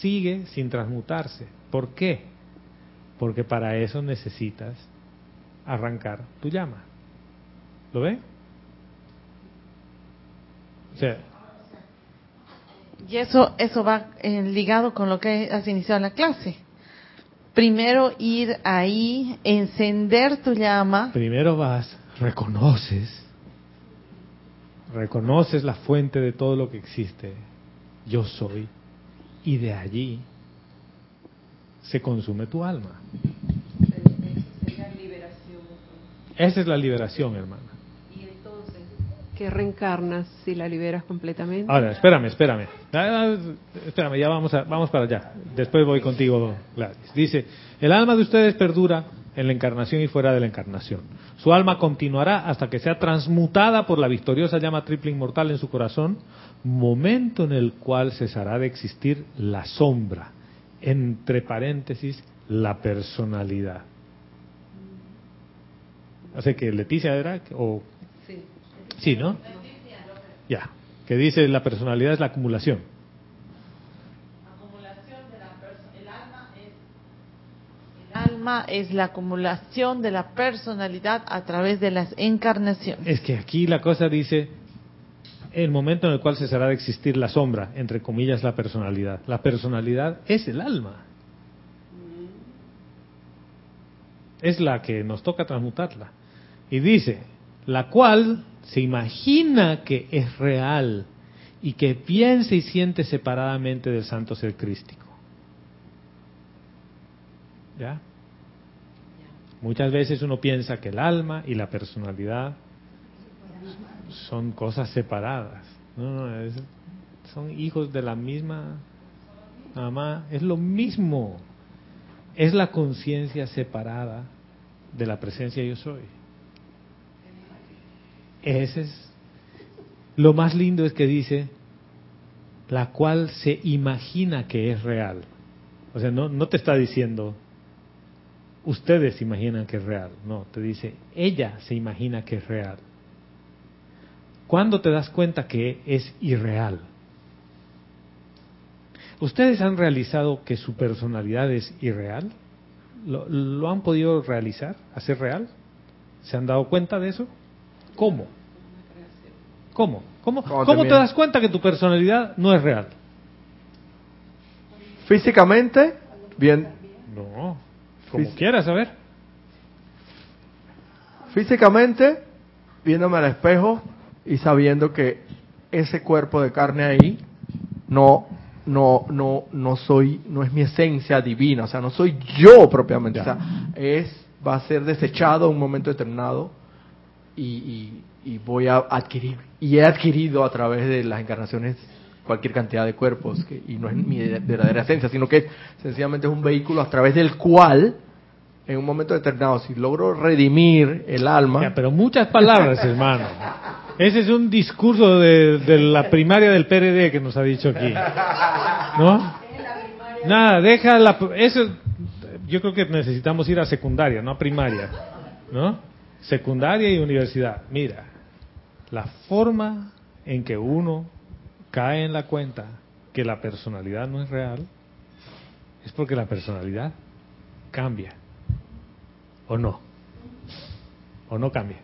sigue sin transmutarse. ¿Por qué? Porque para eso necesitas arrancar tu llama. ¿Lo ve? y eso, eso va eh, ligado con lo que has iniciado la clase. Primero ir ahí, encender tu llama. Primero vas, reconoces, reconoces la fuente de todo lo que existe. Yo soy. Y de allí se consume tu alma. Esa es la liberación, hermana. ¿Y entonces qué reencarnas si la liberas completamente? Ahora, espérame, espérame. Ah, ah, espérame, ya vamos, a, vamos para allá. Después voy contigo, Gladys. Dice, el alma de ustedes perdura en la encarnación y fuera de la encarnación. Su alma continuará hasta que sea transmutada por la victoriosa llama triple inmortal en su corazón, momento en el cual cesará de existir la sombra, entre paréntesis, la personalidad. Así que Leticia era, o... Sí. Sí, ¿no? Ya, que dice la personalidad es la acumulación. el alma es, el alma es la acumulación de la personalidad a través de las encarnaciones. Es que aquí la cosa dice el momento en el cual cesará de existir la sombra, entre comillas la personalidad. La personalidad es el alma. Es la que nos toca transmutarla. Y dice, la cual se imagina que es real y que piensa y siente separadamente del santo ser crístico. ¿Ya? Muchas veces uno piensa que el alma y la personalidad son cosas separadas. No, no, son hijos de la misma mamá. Es lo mismo. Es la conciencia separada de la presencia yo soy. Ese es. Lo más lindo es que dice, la cual se imagina que es real. O sea, no, no te está diciendo, ustedes imaginan que es real. No, te dice, ella se imagina que es real. ¿Cuándo te das cuenta que es irreal? ¿Ustedes han realizado que su personalidad es irreal? ¿Lo, lo han podido realizar, hacer real? ¿Se han dado cuenta de eso? ¿Cómo? ¿Cómo? ¿Cómo, ¿cómo te das cuenta que tu personalidad no es real? Físicamente, bien, No, como quieras, a ver. físicamente, viéndome al espejo y sabiendo que ese cuerpo de carne ahí no no no no soy no es mi esencia divina, o sea, no soy yo propiamente, Ya. o sea, es va a ser desechado en un momento determinado y, y- y voy a adquirir y he adquirido a través de las encarnaciones cualquier cantidad de cuerpos que, y no es mi verdadera esencia, sino que sencillamente es un vehículo a través del cual en un momento determinado, si logro redimir el alma, Ya, pero muchas palabras, hermano. Ese es un discurso de, de la primaria del PRD que nos ha dicho aquí. ¿No? Nada, deja la... Eso, yo creo que necesitamos ir a secundaria, no a primaria. ¿No? Secundaria y universidad. Mira, la forma en que uno cae en la cuenta que la personalidad no es real es porque la personalidad cambia. ¿O no? ¿O no cambia?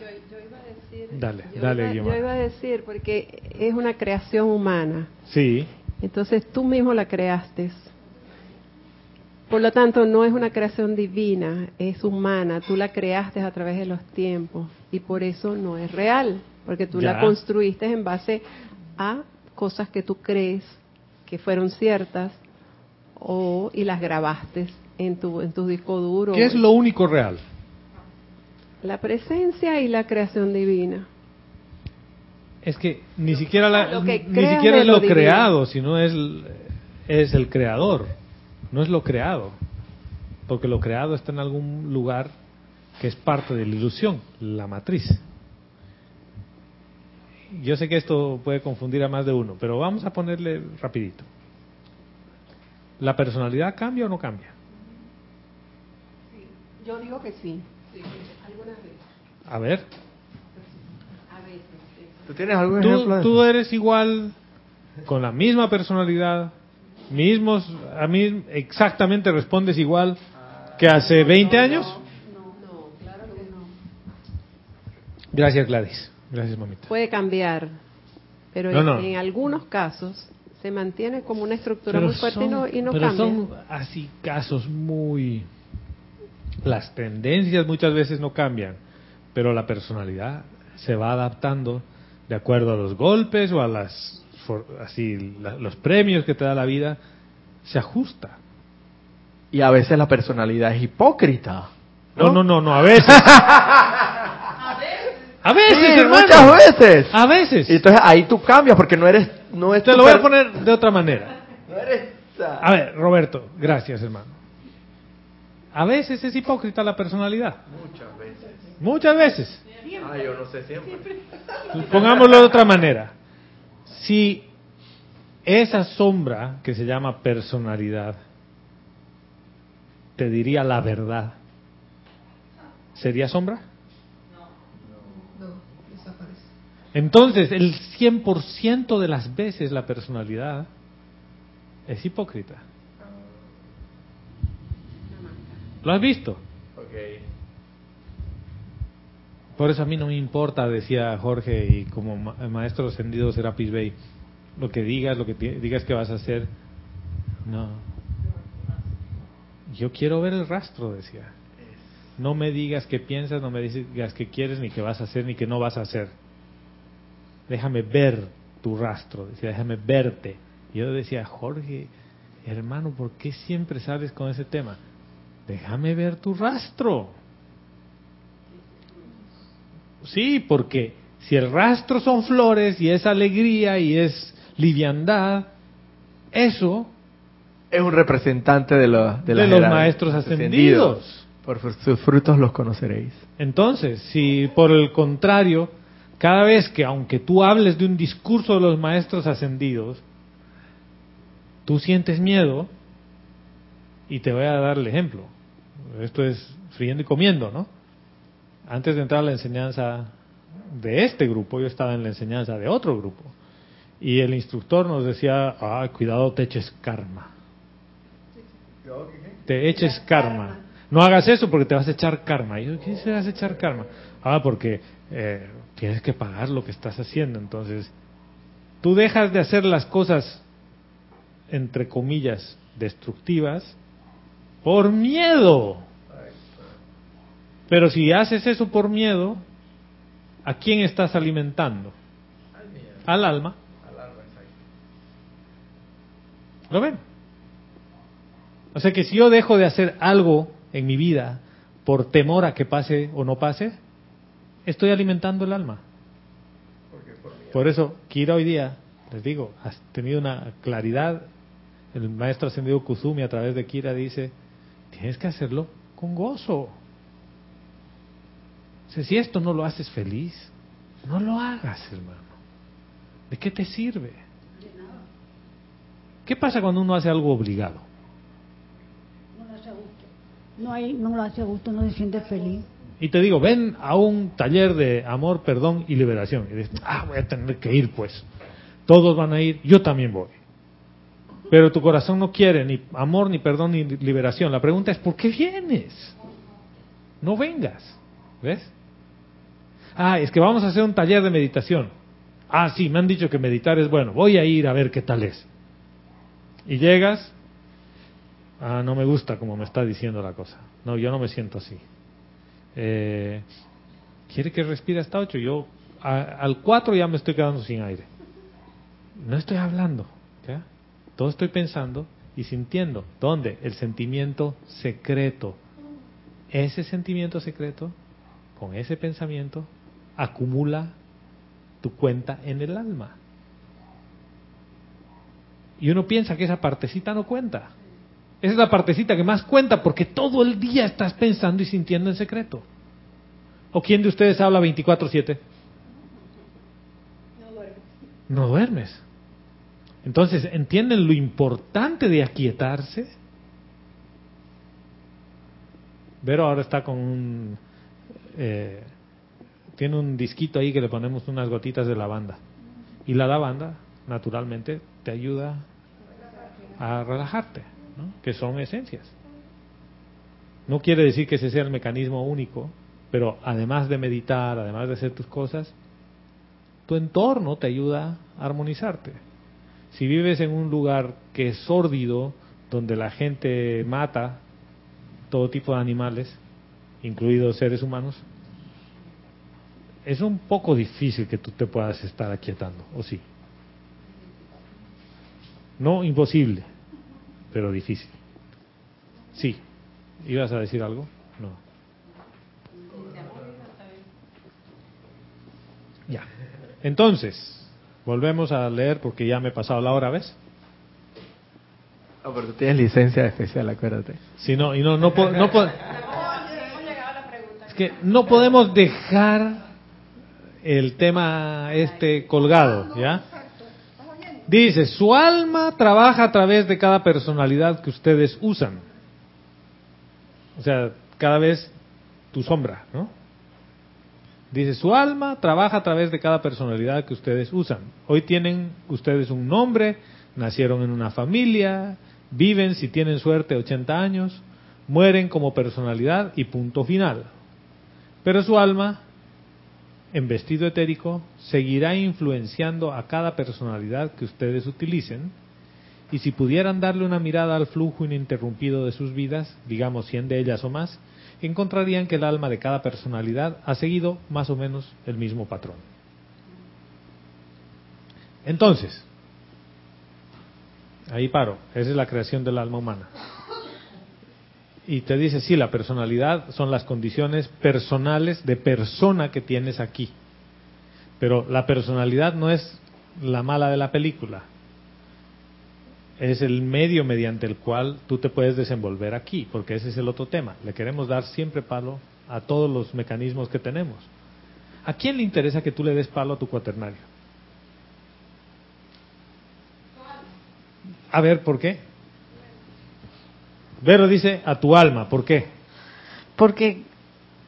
Yo, yo iba a decir, Dale, yo dale, iba- yo iba a decir, porque es una creación humana. Sí, Entonces tú mismo la creaste. Por lo tanto, no es una creación divina, es humana. Tú la creaste a través de los tiempos y por eso no es real, porque tú Ya. la construiste en base a cosas que tú crees que fueron ciertas o y las grabaste en tu en tu disco duro. ¿qué es lo único real? La presencia y la creación divina. Es que ni siquiera la, Lo que ni siquiera es lo lo creado, sino es es el creador, no es lo creado, porque lo creado está en algún lugar que es parte de la ilusión, la matriz. Yo sé que esto puede confundir a más de uno, pero vamos a ponerle rapidito. ¿La personalidad cambia o no cambia? Yo digo que sí. A ver, ¿tú tienes algún tú, ejemplo de tú eso? eres igual, con la misma personalidad, mismos, a mí exactamente respondes igual que hace 20 años. Gracias Gladys, gracias mamita. Puede cambiar, pero No, en, no. en algunos casos se mantiene como una estructura Pero muy fuerte y no, y no pero cambia. son así casos muy... Las tendencias muchas veces no cambian, pero la personalidad se va adaptando de acuerdo a los golpes o a las for- así la- los premios que te da la vida, se ajusta. Y a veces la personalidad es hipócrita. No, no, no, no, a veces. A veces, Sí, hermano. muchas veces. A veces. Y entonces ahí tú cambias porque no eres no es Te lo voy a poner de otra manera. no eres A ver, Roberto, gracias, hermano. A veces es hipócrita la personalidad. muchas veces. Muchas veces. Ah, yo no sé siempre. Pongámoslo de otra manera. Si esa sombra que se llama personalidad te diría la verdad, ¿sería sombra? Entonces, el 100% de las veces la personalidad es hipócrita. ¿Lo has visto? Okay. Por eso a mí no me importa, decía Jorge, y como ma- maestro ascendido Serapis Bey, lo que digas, lo que digas que vas a hacer. No. Yo quiero ver el rastro, decía. No me digas qué piensas, no me digas qué quieres, ni qué vas a hacer, ni qué no vas a hacer. Déjame ver tu rastro, decía, déjame verte. Yo decía, Jorge, hermano, ¿por qué siempre sales con ese tema? Déjame ver tu rastro. Sí, porque si el rastro son flores y es alegría y es liviandad, eso es un representante de, los de, los maestros ascendidos. Por sus frutos los conoceréis. Entonces, si por el contrario, cada vez que aunque tú hables de un discurso de los maestros ascendidos, tú sientes miedo, y te voy a dar el ejemplo. Esto es friendo y comiendo, ¿no? Antes de entrar a la enseñanza de este grupo, yo estaba en la enseñanza de otro grupo. Y el instructor nos decía, ah, cuidado, te eches karma. Te eches karma. No hagas eso porque te vas a echar karma. Y yo, ¿qué se vas a echar karma? Ah, porque eh, tienes que pagar lo que estás haciendo. Entonces, tú dejas de hacer las cosas, entre comillas, destructivas, por miedo. Pero si haces eso por miedo, ¿a quién estás alimentando? Al alma. ¿Lo ven? O sea que si yo dejo de hacer algo en mi vida por temor a que pase o no pase, estoy alimentando el alma. Por eso, Kira hoy día, les digo, has tenido una claridad. El maestro ascendido Kuzumi a través de Kira dice, tienes que hacerlo con gozo. Si esto no lo haces feliz, no lo hagas, hermano. ¿De qué te sirve? ¿Qué pasa cuando uno hace algo obligado? No, hay, no lo hace gusto, no se siente feliz. Y te digo, ven a un taller de amor, perdón y liberación. Y dices, ah, voy a tener que ir pues. Todos van a ir, yo también voy. Pero tu corazón no quiere ni amor, ni perdón, ni liberación. La pregunta es, ¿por qué vienes? No vengas. ¿Ves? Ah, es que vamos a hacer un taller de meditación. Ah, sí, me han dicho que meditar es bueno. Voy a ir a ver qué tal es. Y llegas Ah, no me gusta como me está diciendo la cosa. No, yo no me siento así. Eh, ¿Quiere que respire hasta 8? Yo al 4 ya me estoy quedando sin aire. No estoy hablando. ¿ya? Todo estoy pensando y sintiendo. ¿Dónde? El sentimiento secreto. Ese sentimiento secreto, con ese pensamiento, acumula tu cuenta en el alma. Y uno piensa que esa partecita no cuenta. Esa es la partecita que más cuenta porque todo el día estás pensando y sintiendo en secreto. ¿O quién de ustedes habla 24/7? No duermes. No duermes. Entonces, ¿entienden lo importante de aquietarse? Vero ahora está con un... Eh, tiene un disquito ahí que le ponemos unas gotitas de lavanda. Y la lavanda, naturalmente, te ayuda a relajarte que son esencias. No quiere decir que ese sea el mecanismo único, pero además de meditar, además de hacer tus cosas, tu entorno te ayuda a armonizarte. Si vives en un lugar que es sórdido, donde la gente mata todo tipo de animales, incluidos seres humanos, es un poco difícil que tú te puedas estar aquietando, ¿o sí? No imposible, pero difícil. Sí. ¿Ibas a decir algo? No. Ya. Entonces, volvemos a leer porque ya me he pasado la hora, ¿ves? No, pero tú tienes licencia especial, acuérdate. Sí, no, y no, no, no, no es que no podemos dejar el tema este colgado, ¿ya? Dice, su alma trabaja a través de cada personalidad que ustedes usan. O sea, cada vez tu sombra, ¿no? Dice, su alma trabaja a través de cada personalidad que ustedes usan. Hoy tienen ustedes un nombre, nacieron en una familia, viven, si tienen suerte, 80 años, mueren como personalidad y punto final. Pero su alma en vestido etérico seguirá influenciando a cada personalidad que ustedes utilicen y si pudieran darle una mirada al flujo ininterrumpido de sus vidas, digamos 100 de ellas o más, encontrarían que el alma de cada personalidad ha seguido más o menos el mismo patrón. Entonces, ahí paro, esa es la creación del alma humana. Y te dice, sí, la personalidad son las condiciones personales de persona que tienes aquí. Pero la personalidad no es la mala de la película. Es el medio mediante el cual tú te puedes desenvolver aquí, porque ese es el otro tema. Le queremos dar siempre palo a todos los mecanismos que tenemos. ¿A quién le interesa que tú le des palo a tu cuaternario? A ver, ¿por qué? Vero dice a tu alma, ¿por qué? Porque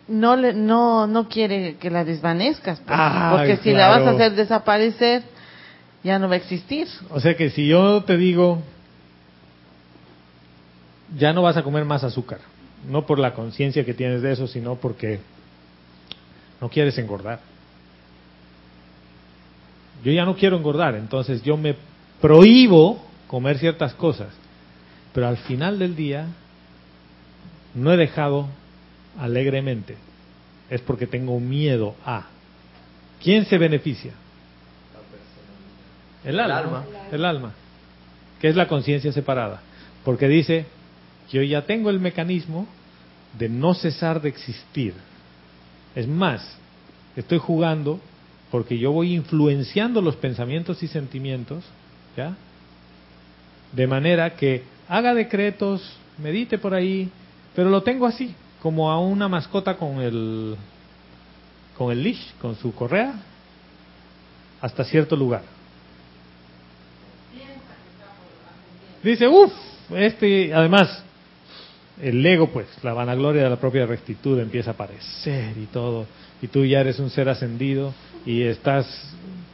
no le, no no quiere que la desvanezcas, pues. Porque si la vas a hacer desaparecer, ya no va a existir. O sea que si yo te digo, ya no vas a comer más azúcar, no por la conciencia que tienes de eso, sino porque no quieres engordar. Yo ya no quiero engordar, entonces yo me prohíbo comer ciertas cosas, pero al final del día no he dejado alegremente, es porque tengo miedo a. ¿Quién se beneficia? El alma. El alma. El alma. Que es la conciencia separada. Porque dice, yo ya tengo el mecanismo de no cesar de existir. Es más, estoy jugando porque yo voy influenciando los pensamientos y sentimientos, ¿ya? De manera que haga decretos, medite por ahí, pero lo tengo así, como a una mascota con el con el leash, con su correa, hasta cierto lugar. Dice, uff, este, además, el ego, pues, la vanagloria de la propia rectitud empieza a aparecer y todo, y tú ya eres un ser ascendido y estás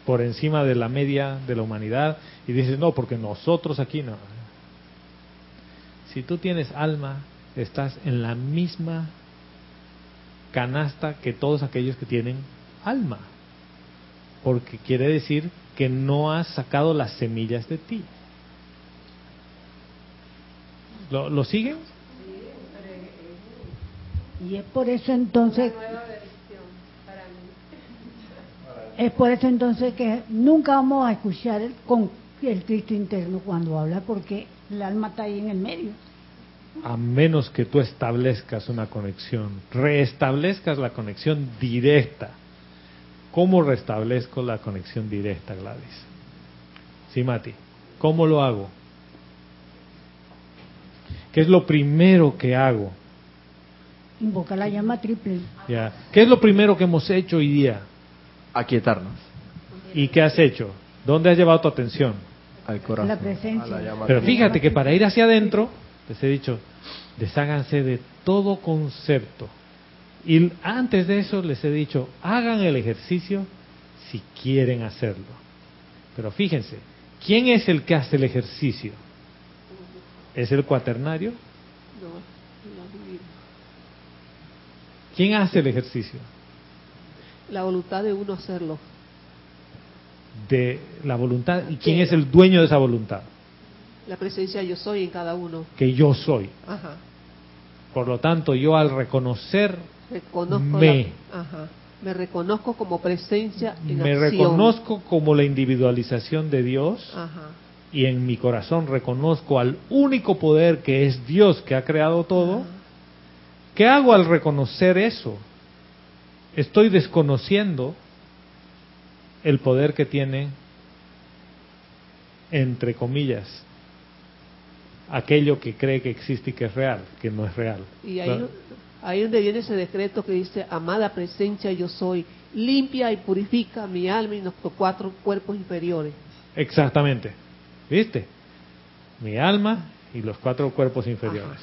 por encima de la media de la humanidad y dices, no, porque nosotros aquí no. Si tú tienes alma, estás en la misma canasta que todos aquellos que tienen alma, porque quiere decir que no has sacado las semillas de ti. ¿Lo, lo siguen? Y es por eso entonces, es por eso entonces que nunca vamos a escuchar el- con el Cristo interno cuando habla, porque el alma está ahí en el medio. A menos que tú establezcas una conexión, reestablezcas la conexión directa. ¿Cómo restablezco la conexión directa, Gladys? Sí, Mati. ¿Cómo lo hago? ¿Qué es lo primero que hago? Invoca la llama triple. ¿Ya? ¿Qué es lo primero que hemos hecho hoy día? Aquietarnos ¿Y qué has hecho? ¿Dónde has llevado tu atención? Al corazón. La presencia. a la llama Pero fíjate que para ir hacia adentro, les he dicho, desháganse de todo concepto. Y antes de eso les he dicho, hagan el ejercicio si quieren hacerlo. Pero fíjense, ¿quién es el que hace el ejercicio? ¿Es el cuaternario? No, la divina. ¿Quién hace el ejercicio? La voluntad de uno hacerlo. De la voluntad. ¿Y quién es el dueño de esa voluntad? La presencia yo soy en cada uno. Que yo soy. Ajá. Por lo tanto, yo al reconocer Reconozco Me. la- ajá. Me reconozco como presencia en me acción. reconozco como la individualización de Dios Ajá. y en mi corazón reconozco al único poder que es Dios que ha creado todo, ¿qué hago al reconocer eso? Estoy desconociendo el poder que tiene, entre comillas, aquello que cree que existe y que es real, que no es real. Y ahí, ahí donde viene ese decreto que dice, amada presencia yo soy, limpia y purifica mi alma y nuestros cuatro cuerpos inferiores. Exactamente. ¿Viste? Mi alma y los cuatro cuerpos inferiores.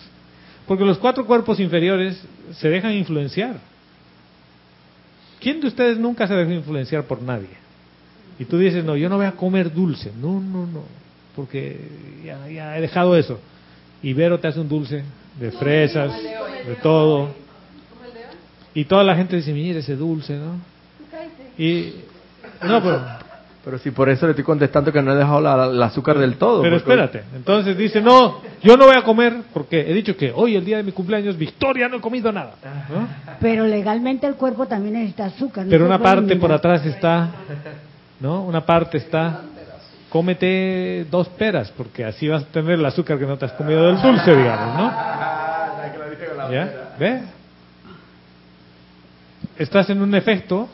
Porque los cuatro cuerpos inferiores se dejan influenciar. ¿Quién de ustedes nunca se dejó influenciar por nadie? Y tú dices, no, yo no voy a comer dulce. No, no, no. Porque ya, ya he dejado eso. Y Vero te hace un dulce de fresas, de todo. Y toda la gente dice, mira ese dulce, ¿no? Y, no, pero Pero si por eso le estoy contestando que no he dejado la- el azúcar del todo. Pero porque- espérate, entonces dice, no, yo no voy a comer porque he dicho que hoy, el día de mi cumpleaños, Victoria, no he comido nada. ¿no? Pero legalmente el cuerpo también necesita azúcar. no Pero una parte por atrás está, ¿no? Una parte está, cómete dos peras porque así vas a tener el azúcar que no te has comido del dulce, digamos, ¿no? ¿Ya? ¿Ves? Estás en un efecto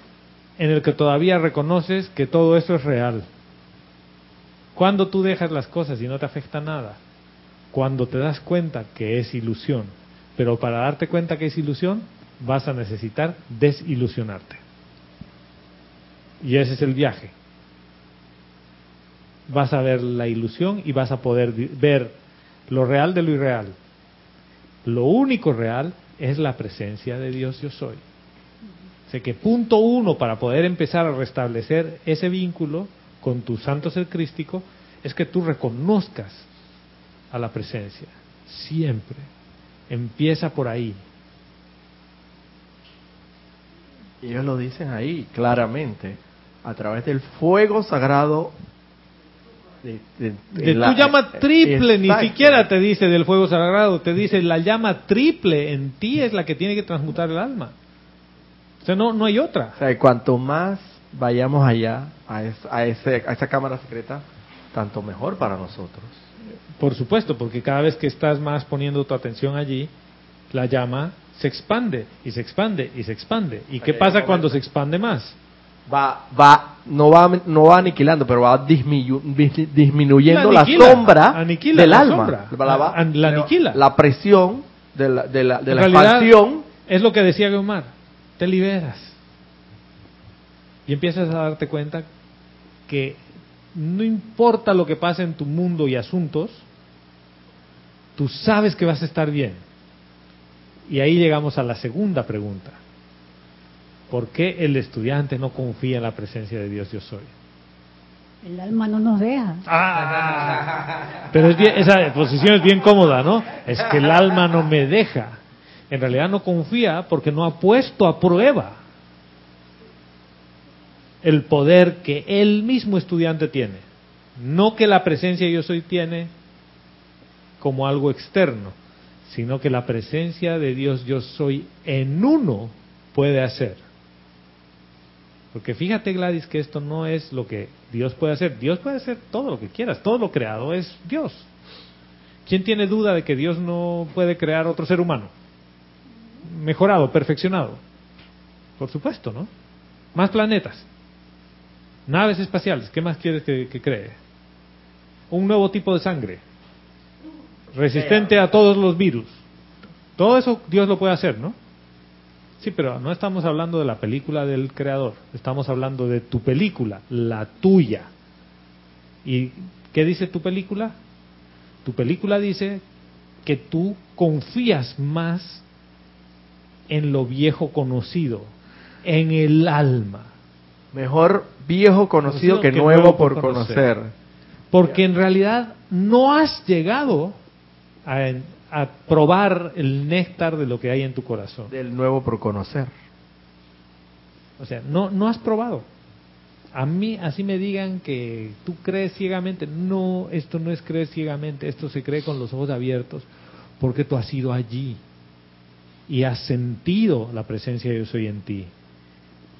en el que todavía reconoces que todo eso es real. Cuando tú dejas las cosas y no te afecta nada, cuando te das cuenta que es ilusión, pero para darte cuenta que es ilusión, vas a necesitar desilusionarte. Y ese es el viaje. Vas a ver la ilusión y vas a poder ver lo real de lo irreal. Lo único real es la presencia de Dios yo soy. Sé que punto uno para poder empezar a restablecer ese vínculo con tu santo ser crístico es que tú reconozcas a la presencia. Siempre. Empieza por ahí. Ellos lo dicen ahí claramente, a través del fuego sagrado. De, de- De la- tu llama triple, ni siquiera te dice del fuego sagrado, te dice la llama triple en ti es la que tiene que transmutar el alma. O sea, no, no hay otra. O sea, cuanto más vayamos allá, a, es- a, ese, a esa cámara secreta, tanto mejor para nosotros. Por supuesto, porque cada vez que estás más poniendo tu atención allí, la llama se expande y se expande y se expande. ¿Y qué pasa cuando se expande más? Va, va, no va, no va aniquilando, pero va dismiyu- dis- disminuyendo La sombra aniquila del la alma. sombra. La, va- la aniquila. La presión de la, de la, de expansión. Es lo que decía Guomar, te liberas. Y empiezas a darte cuenta que no importa lo que pase en tu mundo y asuntos, tú sabes que vas a estar bien. Y ahí llegamos a la segunda pregunta. ¿Por qué el estudiante no confía en la presencia de Dios yo soy? El alma no nos deja. Ah, pero es bien, esa posición es bien cómoda, ¿no? Es que el alma no me deja. En realidad no confía porque no ha puesto a prueba el poder que el mismo estudiante tiene. No que la presencia yo soy tiene como algo externo, sino que la presencia de Dios yo soy en uno puede hacer. Porque fíjate Gladys que esto no es lo que Dios puede hacer. Dios puede hacer todo lo que quieras. Todo lo creado es Dios. ¿Quién tiene duda de que Dios no puede crear otro ser humano? Mejorado, perfeccionado. Por supuesto, ¿no? Más planetas. Naves espaciales. ¿Qué más quieres que, que cree? Un nuevo tipo de sangre. Resistente a todos los virus. Todo eso Dios lo puede hacer, ¿no? Sí, pero no estamos hablando de la película del creador, estamos hablando de tu película, la tuya. ¿Y qué dice tu película? Tu película dice que tú confías más en lo viejo conocido, en el alma. Mejor viejo conocido que, nuevo, por conocer. Porque en realidad no has llegado a, a probar el néctar de lo que hay en tu corazón. Del nuevo por conocer. O sea, no, no has probado. A mí, así me digan que tú crees ciegamente. No, esto no es creer ciegamente, esto se cree con los ojos abiertos, porque tú has ido allí y has sentido la presencia de Yo soy en ti.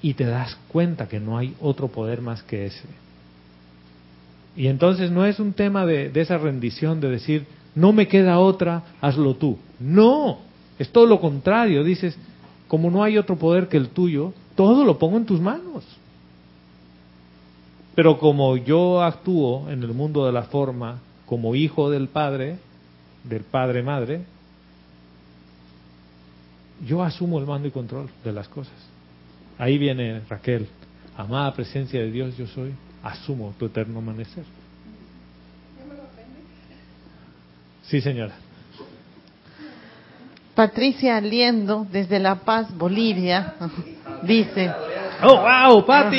Y te das cuenta que no hay otro poder más que ese. Y entonces no es un tema de, de esa rendición de decir, no me queda otra, hazlo tú. No, es todo lo contrario. Dices, como no hay otro poder que el tuyo, todo lo pongo en tus manos. Pero como yo actúo en el mundo de la forma como hijo del Padre, del Padre Madre, yo asumo el mando y control de las cosas. Ahí viene Raquel, amada presencia de Dios yo soy, asumo tu eterno amanecer. Sí, señora. Patricia Aliendo, desde La Paz, Bolivia, dice, ¡Oh, wow, Pati!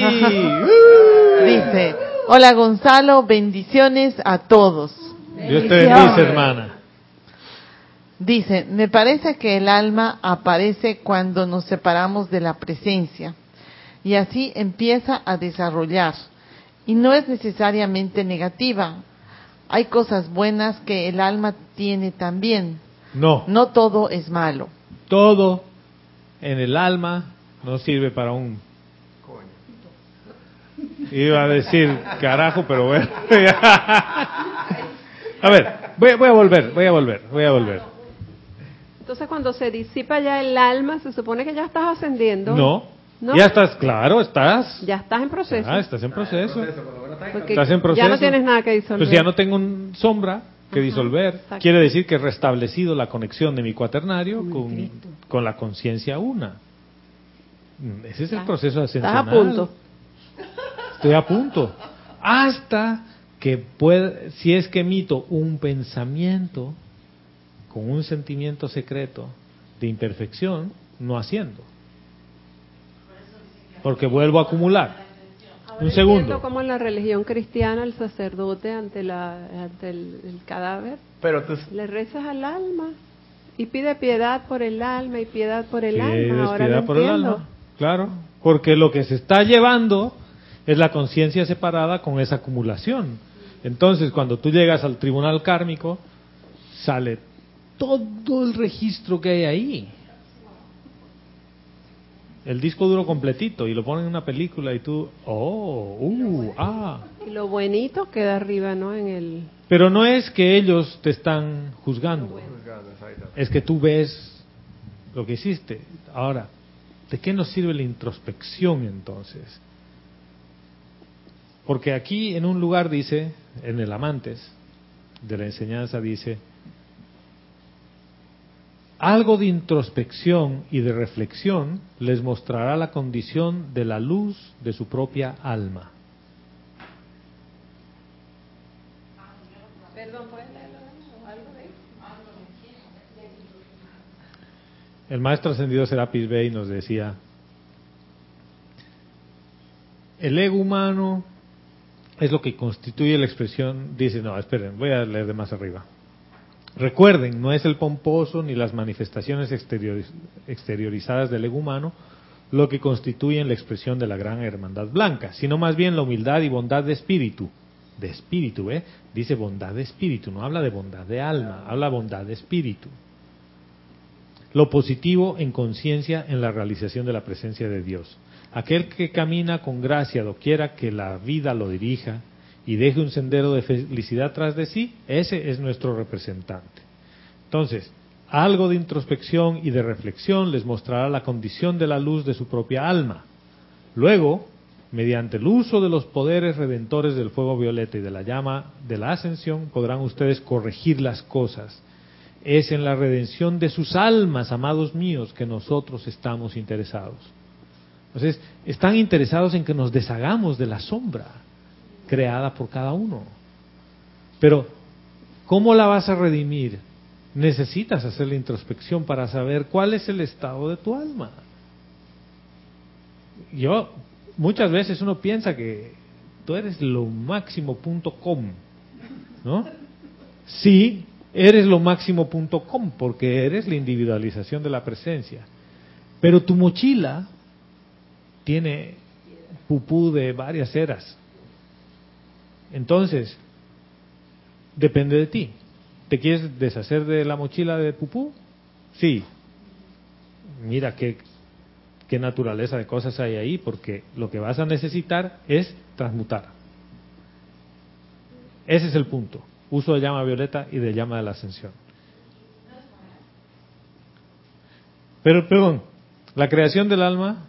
dice, hola Gonzalo, bendiciones a todos. Dios te bendice, hermana. Dice, me parece que el alma aparece cuando nos separamos de la presencia y así empieza a desarrollar. y no es necesariamente negativa. Hay cosas buenas que el alma tiene también. No, No todo es malo. todo en el alma no sirve para un... Iba a decir carajo, pero bueno. a ver, voy, voy a volver, voy a volver, voy a volver. Entonces cuando se disipa ya el alma, se supone que ya estás ascendiendo. No, ¿No? ya estás, claro, estás. Ya estás en proceso. Ah, estás en proceso. porque Estás en proceso. Ya no tienes nada que disolver. Pues ya no tengo un sombra que Ajá, disolver. exacto. Quiere decir que he restablecido la conexión de mi cuaternario Con con, la conciencia una. Mm, Ese es el proceso ascensional. Estás a punto. Estoy a punto. Hasta que pueda, si es que emito un pensamiento con un sentimiento secreto de imperfección, no haciendo. Porque vuelvo a acumular. Ahora Un segundo. cómo en la religión cristiana el sacerdote ante, la, ante el, el cadáver Pero tú, le rezas al alma y pide piedad por el alma y piedad por el alma. Ahora piedad por el entiendo. alma. Claro, porque lo que se está llevando es la conciencia separada con esa acumulación. Entonces, cuando tú llegas al tribunal kármico, sale todo el registro que hay ahí. El disco duro completito y lo ponen en una película y tú, oh, uh, ah. Y lo buenito queda arriba, ¿no? En el Pero no es que ellos te están juzgando, es que tú ves lo que hiciste. Ahora, ¿de qué nos sirve la introspección entonces? Porque aquí en un lugar dice, en el Amantes de la enseñanza dice, algo de introspección y de reflexión les mostrará la condición de la luz de su propia alma. El maestro ascendido Serapis Bey nos decía, el ego humano es lo que constituye la expresión, dice, no, esperen, voy a leer de más arriba. Recuerden, no es el pomposo ni las manifestaciones exterioriz- exteriorizadas del ego humano lo que constituyen la expresión de la gran hermandad blanca, sino más bien la humildad y bondad de espíritu. De espíritu, ¿eh? Dice bondad de espíritu, no habla de bondad de alma, habla bondad de espíritu. Lo positivo en conciencia en la realización de la presencia de Dios. Aquel que camina con gracia doquiera que la vida lo dirija y deje un sendero de felicidad tras de sí, ese es nuestro representante. Entonces, algo de introspección y de reflexión les mostrará la condición de la luz de su propia alma. Luego, mediante el uso de los poderes redentores del fuego violeta y de la llama de la ascensión, podrán ustedes corregir las cosas. Es en la redención de sus almas, amados míos, que nosotros estamos interesados. Entonces, están interesados en que nos deshagamos de la sombra creada por cada uno. Pero, ¿cómo la vas a redimir? Necesitas hacer la introspección para saber cuál es el estado de tu alma. Yo, muchas veces uno piensa que tú eres lo máximo punto com, ¿no? Sí, eres lo máximo punto com porque eres la individualización de la presencia. Pero tu mochila tiene pupú de varias eras. Entonces, depende de ti. ¿Te quieres deshacer de la mochila de pupú? Sí. Mira qué, qué naturaleza de cosas hay ahí, porque lo que vas a necesitar es transmutar. Ese es el punto. Uso de llama violeta y de llama de la ascensión. Pero, perdón, la creación del alma,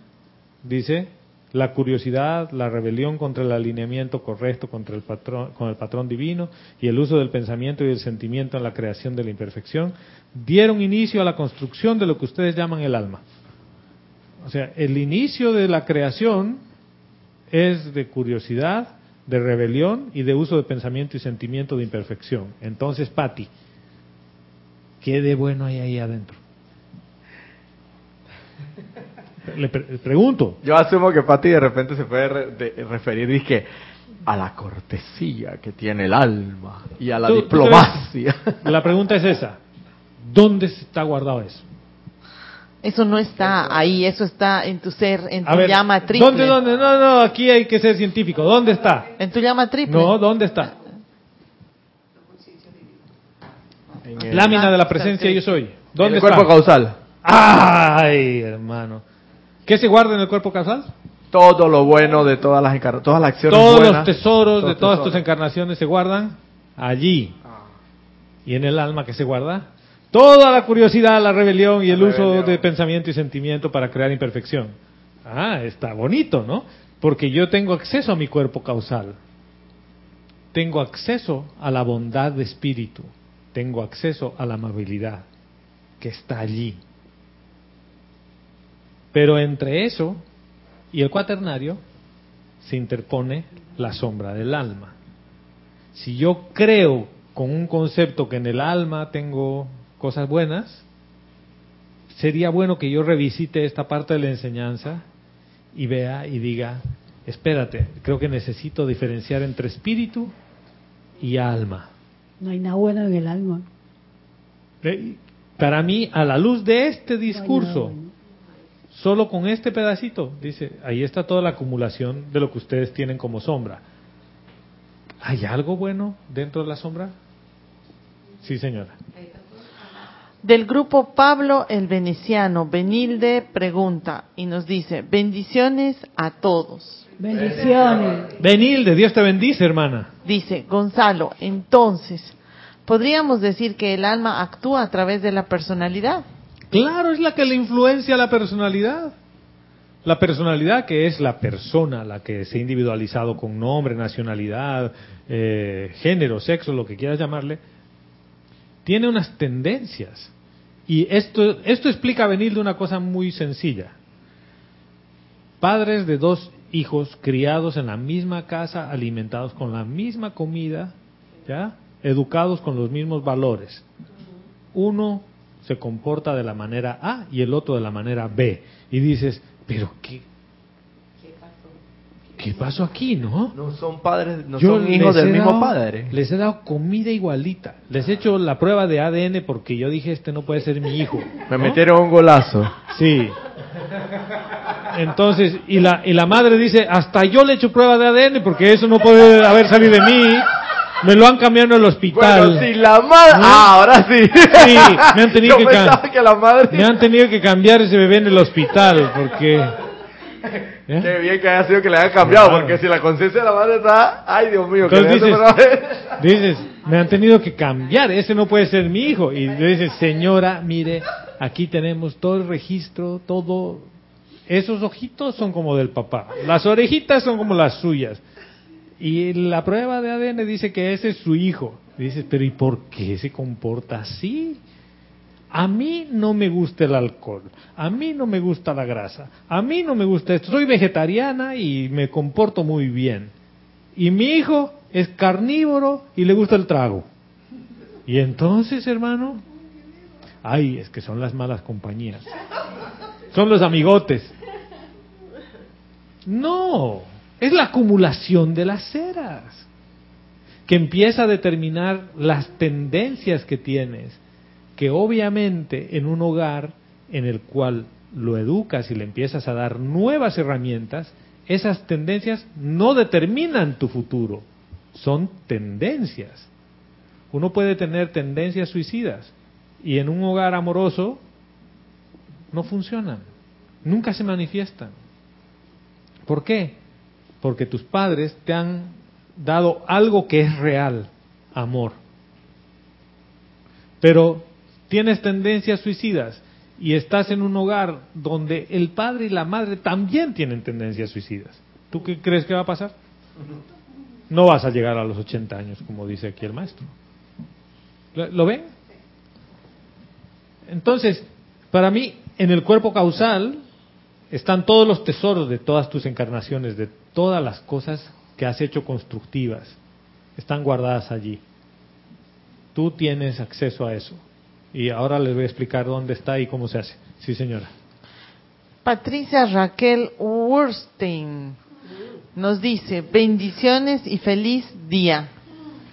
dice, la curiosidad, la rebelión contra el alineamiento correcto contra el patrón, con el patrón divino y el uso del pensamiento y del sentimiento en la creación de la imperfección, dieron inicio a la construcción de lo que ustedes llaman el alma. O sea, el inicio de la creación es de curiosidad, de rebelión y de uso de pensamiento y sentimiento de imperfección. Entonces, Patti, ¿qué de bueno hay ahí adentro? Le pre- pregunto. yo asumo que Pati de repente se puede re- de- referir dizque, a la cortesía que tiene el alma y a la Tú- tú diplomacia. La pregunta es esa. ¿Dónde está guardado eso? Eso no está ahí, eso está en tu ser, en tu ver, llama triple. ¿Dónde, dónde? No, no, aquí hay que ser científico. ¿Dónde está? En tu llama triple. No, ¿dónde está? En el, Lámina de la Ah, presencia ok. yo soy. en ¿Dónde el está? cuerpo causal. Ay, hermano. ¿Qué se guarda en el cuerpo causal? Todo lo bueno de todas las encar- todas las acciones Todos buenas. los tesoros todos de todas tesoros. tus encarnaciones se guardan allí. ¿Y en el alma que se guarda? Toda la curiosidad, la rebelión y el uso de pensamiento y sentimiento para crear imperfección. Ah, está bonito, ¿no? Porque yo tengo acceso a mi cuerpo causal. Tengo acceso a la bondad de espíritu. Tengo acceso a la amabilidad que está allí. Pero entre eso y el cuaternario se interpone la sombra del alma. Si yo creo con un concepto que en el alma tengo cosas buenas, sería bueno que yo revisite esta parte de la enseñanza y vea y diga, espérate, creo que necesito diferenciar entre espíritu y alma. No hay nada bueno en el alma. Eh, Para mí, a la luz de este discurso. Solo con este pedacito, dice, ahí está toda la acumulación de lo que ustedes tienen como sombra. ¿Hay algo bueno dentro de la sombra? Sí, señora. Del grupo Pablo el Veneciano, Benilde pregunta y nos dice, bendiciones a todos. Bendiciones. Benilde, Dios te bendice, hermana. Dice Gonzalo, entonces, ¿podríamos decir que el alma actúa a través de la personalidad? Claro, es la que le influencia a la personalidad. La personalidad que es la persona, la que se ha individualizado con nombre, nacionalidad, eh, género, sexo, lo que quieras llamarle, tiene unas tendencias. Y esto, esto explica venir de una cosa muy sencilla. Padres de dos hijos criados en la misma casa, alimentados con la misma comida, ¿ya? educados con los mismos valores. Uno se comporta de la manera A y el otro de la manera B. Y dices, pero ¿qué? ¿Qué pasó aquí, no? No son padres, no Yo son hijos del mismo dado- padre. Les he dado comida igualita. Les he hecho la prueba de ADN porque yo dije, este no puede ser mi hijo. Me metieron un golazo. Sí. Entonces, y la, y la madre dice, hasta yo le he hecho prueba de ADN porque eso no puede haber salido de mí. Me lo han cambiado en el hospital. Bueno, si la madre... ¿No? Ah, ahora sí. Sí, me han tenido Yo que pensaba ca- que la madre... Me han tenido que cambiar ese bebé en el hospital porque... ¿Eh? Qué bien que haya sido que le hayan cambiado, Claro. porque si la conciencia de la madre está... Ay, Dios mío, que dices, dices, me han tenido que cambiar, ese no puede ser mi hijo. Y le dices, señora, mire, aquí tenemos todo el registro, todo. Esos ojitos son como del papá, las orejitas son como las suyas. Y la prueba de ADN dice que ese es su hijo. Y dices, pero ¿y por qué se comporta así? A mí no me gusta el alcohol, a mí no me gusta la grasa, a mí no me gusta esto. Soy vegetariana y me comporto muy bien. Y mi hijo es carnívoro y le gusta el trago. Y entonces, hermano, ay, es que son las malas compañías. Son los amigotes. No, es la acumulación de las ceras que empieza a determinar las tendencias que tienes, que obviamente en un hogar en el cual lo educas y le empiezas a dar nuevas herramientas, esas tendencias no determinan tu futuro, son tendencias. Uno puede tener tendencias suicidas y en un hogar amoroso no funcionan, nunca se manifiestan. ¿Por qué? Porque tus padres te han dado algo que es real, amor. Pero tienes tendencias suicidas y estás en un hogar donde el padre y la madre también tienen tendencias suicidas. ¿Tú qué crees que va a pasar? No vas a llegar a los 80 años, como dice aquí el maestro. ¿Lo, ven? Entonces, para mí, en el cuerpo causal están todos los tesoros de todas tus encarnaciones, de todas las cosas que has hecho constructivas. Están guardadas allí. Tú tienes acceso a eso. Y ahora les voy a explicar dónde está y cómo se hace. Sí, señora. Patricia Raquel Wurstein nos dice, bendiciones y feliz día.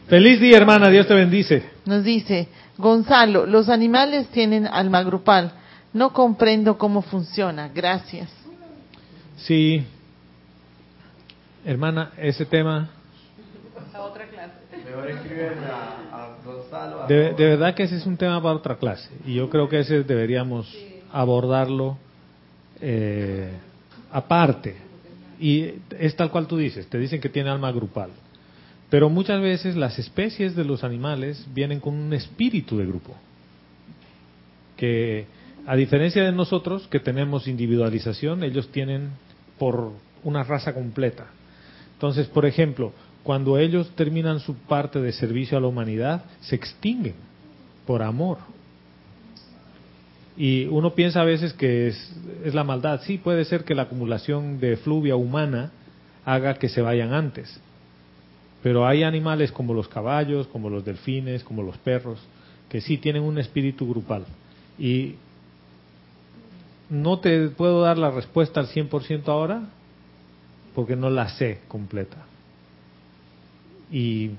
Feliz día, hermana. Dios te bendice. Nos dice, Gonzalo, los animales tienen alma grupal. No comprendo cómo funciona. Gracias. Sí, hermana, ese tema Mejor escriben a, a Gonzalo. a De, Roberto. de verdad que ese es un tema para otra clase y yo creo que ese deberíamos abordarlo eh, aparte. Y es tal cual tú dices, te dicen que tiene alma grupal. Pero muchas veces las especies de los animales vienen con un espíritu de grupo. Que a diferencia de nosotros que tenemos individualización, ellos tienen por una raza completa. Entonces, por ejemplo, cuando ellos terminan su parte de servicio a la humanidad, se extinguen por amor. Y uno piensa a veces que es, la maldad. Sí, puede ser que la acumulación de fluvia humana haga que se vayan antes. Pero hay animales como los caballos, como los delfines, como los perros, que sí tienen un espíritu grupal. Y no te puedo dar la respuesta al 100% ahora, porque no la sé completa. Y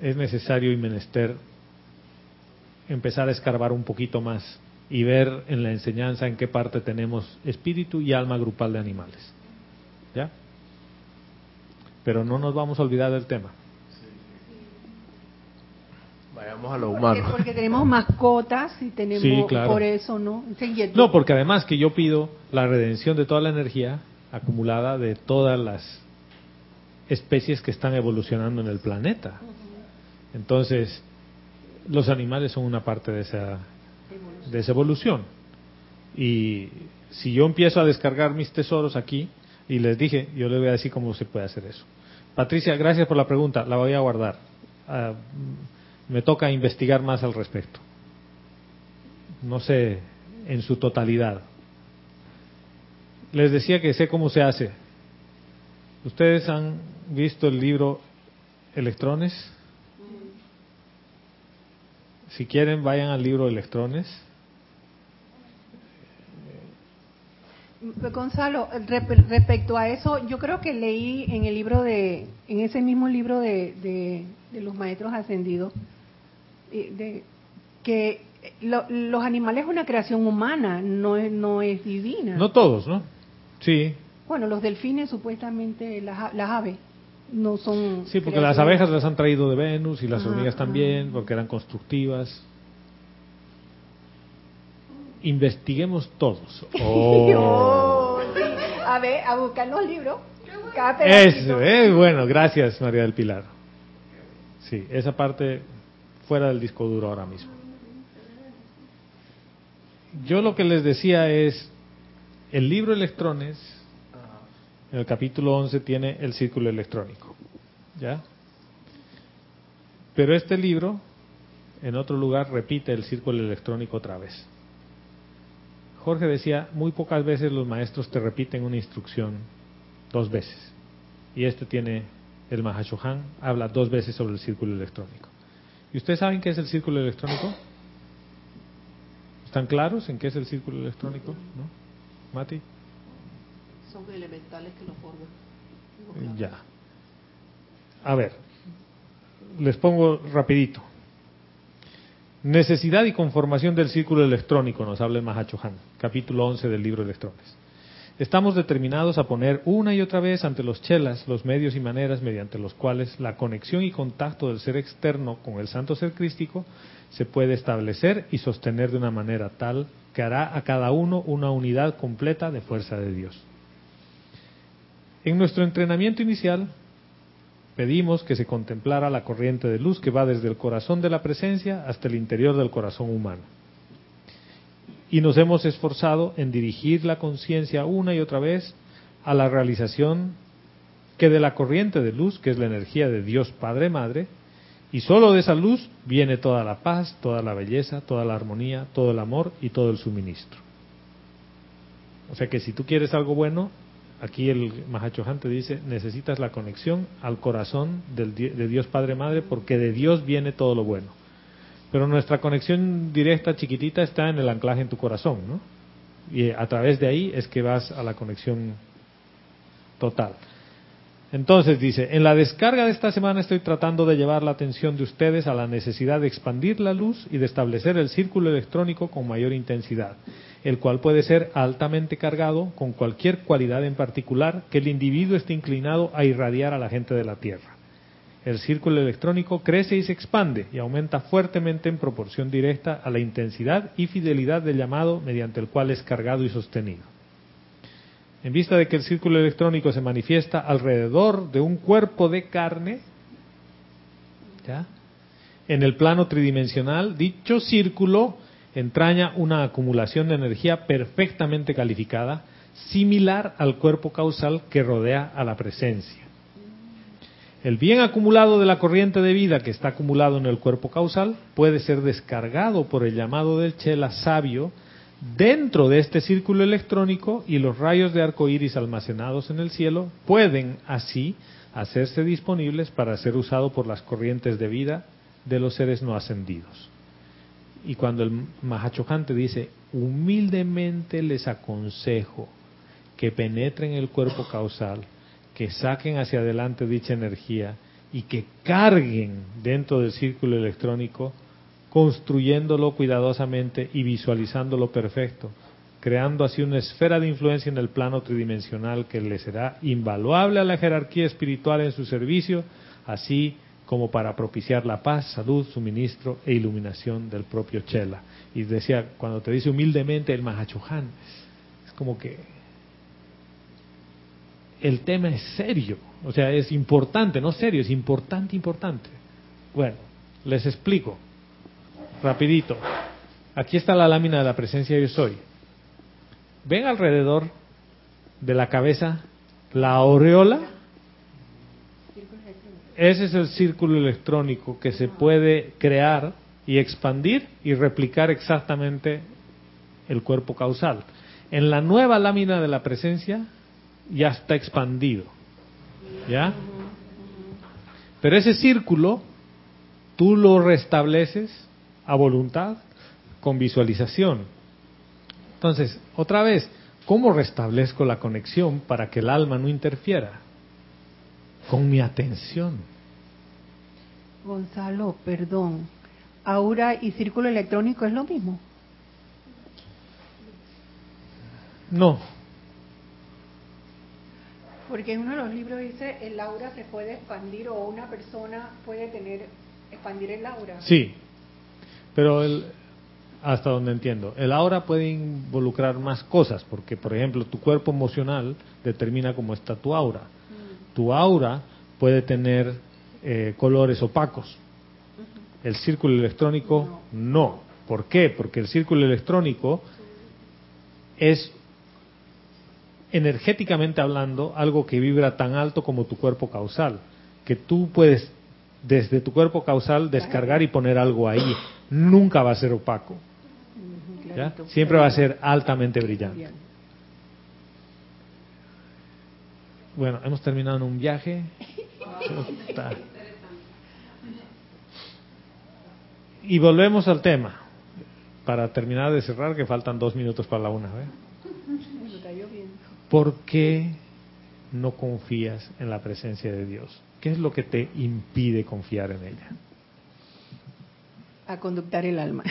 es necesario y menester empezar a escarbar un poquito más y ver en la enseñanza en qué parte tenemos espíritu y alma grupal de animales. ¿Ya? Pero no nos vamos a olvidar del tema. Vayamos a lo Porque, humano. porque tenemos mascotas y tenemos Sí, claro. por eso, ¿no? No, porque además que yo pido la redención de toda la energía acumulada de todas las especies que están evolucionando en el planeta. Entonces, los animales son una parte de esa, de esa evolución. Y si yo empiezo a descargar mis tesoros aquí, y les dije, yo les voy a decir cómo se puede hacer eso. Patricia, gracias por la pregunta, la voy a guardar. Ah, me toca investigar más al respecto. No sé en su totalidad. Les decía que sé cómo se hace. ¿Ustedes han visto el libro Electrones? Si quieren, vayan al libro Electrones. Gonzalo, respecto a eso, yo creo que leí en el libro de, en ese mismo libro de, de, de los maestros ascendidos, eh, de, que lo- los animales es una creación humana, no es, no es divina. No todos, ¿no? Sí, Bueno, los delfines supuestamente, las, las aves, no son... sí, porque las abejas las han traído de Venus y las Ajá, hormigas ajá. también, porque eran constructivas. Investiguemos todos. Oh. Oh. A ver, a buscar los libros. Cada Es, pedacito. eh, bueno, gracias María del Pilar. Sí, esa parte fuera del disco duro ahora mismo. Yo lo que les decía es, el libro Electrones, en el capítulo 11 tiene el círculo electrónico, ¿ya? Pero este libro, en otro lugar, repite el círculo electrónico otra vez. Jorge decía, muy pocas veces los maestros te repiten una instrucción dos veces. Y este tiene, el Mahashohan, habla dos veces sobre el círculo electrónico. ¿Y ustedes saben qué es el círculo electrónico? ¿Están claros en qué es el círculo electrónico? ¿No? ¿Mati? Son elementales que lo forman. Ya. A ver, les pongo rapidito. Necesidad y conformación del círculo electrónico, nos habla el Mahachohan, capítulo 11 del libro Electrones. Estamos determinados a poner una y otra vez ante los chelas los medios y maneras mediante los cuales la conexión y contacto del ser externo con el santo ser crístico se puede establecer y sostener de una manera tal que hará a cada uno una unidad completa de fuerza de Dios. En nuestro entrenamiento inicial pedimos que se contemplara la corriente de luz que va desde el corazón de la presencia hasta el interior del corazón humano. Y nos hemos esforzado en dirigir la conciencia una y otra vez a la realización que de la corriente de luz, que es la energía de Dios Padre Madre, y solo de esa luz viene toda la paz, toda la belleza, toda la armonía, todo el amor y todo el suministro. O sea que si tú quieres algo bueno, aquí el Mahachohan te dice, necesitas la conexión al corazón del de Dios Padre Madre porque de Dios viene todo lo bueno. Pero nuestra conexión directa chiquitita está en el anclaje en tu corazón, ¿no? Y a través de ahí es que vas a la conexión total. Entonces dice, en la descarga de esta semana estoy tratando de llevar la atención de ustedes a la necesidad de expandir la luz y de establecer el círculo electrónico con mayor intensidad. el cual puede ser altamente cargado con cualquier cualidad en particular que el individuo esté inclinado a irradiar a la gente de la Tierra. El círculo electrónico crece y se expande y aumenta fuertemente en proporción directa a la intensidad y fidelidad del llamado mediante el cual es cargado y sostenido. En vista de que el círculo electrónico se manifiesta alrededor de un cuerpo de carne, ¿ya? en el plano tridimensional, dicho círculo entraña una acumulación de energía perfectamente calificada, similar al cuerpo causal que rodea a la presencia. El bien acumulado de la corriente de vida que está acumulado en el cuerpo causal puede ser descargado por el llamado del Chela sabio dentro de este círculo electrónico y los rayos de arco iris almacenados en el cielo pueden así hacerse disponibles para ser usados por las corrientes de vida de los seres no ascendidos. Y cuando el Mahachohan te dice, humildemente les aconsejo que penetren el cuerpo causal, que saquen hacia adelante dicha energía y que carguen dentro del círculo electrónico, construyéndolo cuidadosamente y visualizándolo perfecto, creando así una esfera de influencia en el plano tridimensional que le será invaluable a la jerarquía espiritual en su servicio, así como para propiciar la paz, salud, suministro e iluminación del propio Chela. Y decía, cuando te dice humildemente el Mahachohan, es como que el tema es serio, o sea, es importante, no serio, es importante, importante. Bueno, les explico, rapidito. Aquí está la lámina de la presencia yo soy. Ven alrededor de la cabeza la aureola ese es el círculo electrónico que se puede crear y expandir y replicar exactamente el cuerpo causal. En la nueva lámina de la presencia ya está expandido. ¿Ya? Pero ese círculo tú lo restableces a voluntad con visualización. Entonces, otra vez, ¿cómo restablezco la conexión para que el alma no interfiera? con mi atención. Gonzalo, perdón. ¿Aura y círculo electrónico es lo mismo? No. Porque en uno de los libros dice el aura se puede expandir o una persona puede tener expandir el aura. Sí, pero el, hasta donde entiendo, el aura puede involucrar más cosas, porque por ejemplo tu cuerpo emocional determina cómo está tu aura tu aura puede tener eh, colores opacos. El círculo electrónico no. ¿Por qué? Porque el círculo electrónico es energéticamente hablando algo que vibra tan alto como tu cuerpo causal, que tú puedes desde tu cuerpo causal descargar y poner algo ahí. Nunca va a ser opaco. Siempre va a ser altamente brillante. Bueno, hemos terminado en un viaje. Y volvemos al tema, para terminar de cerrar, que faltan dos minutos para la una. ¿Por qué no confías en la presencia de Dios? ¿Qué es lo que te impide confiar en ella? A conductar el alma.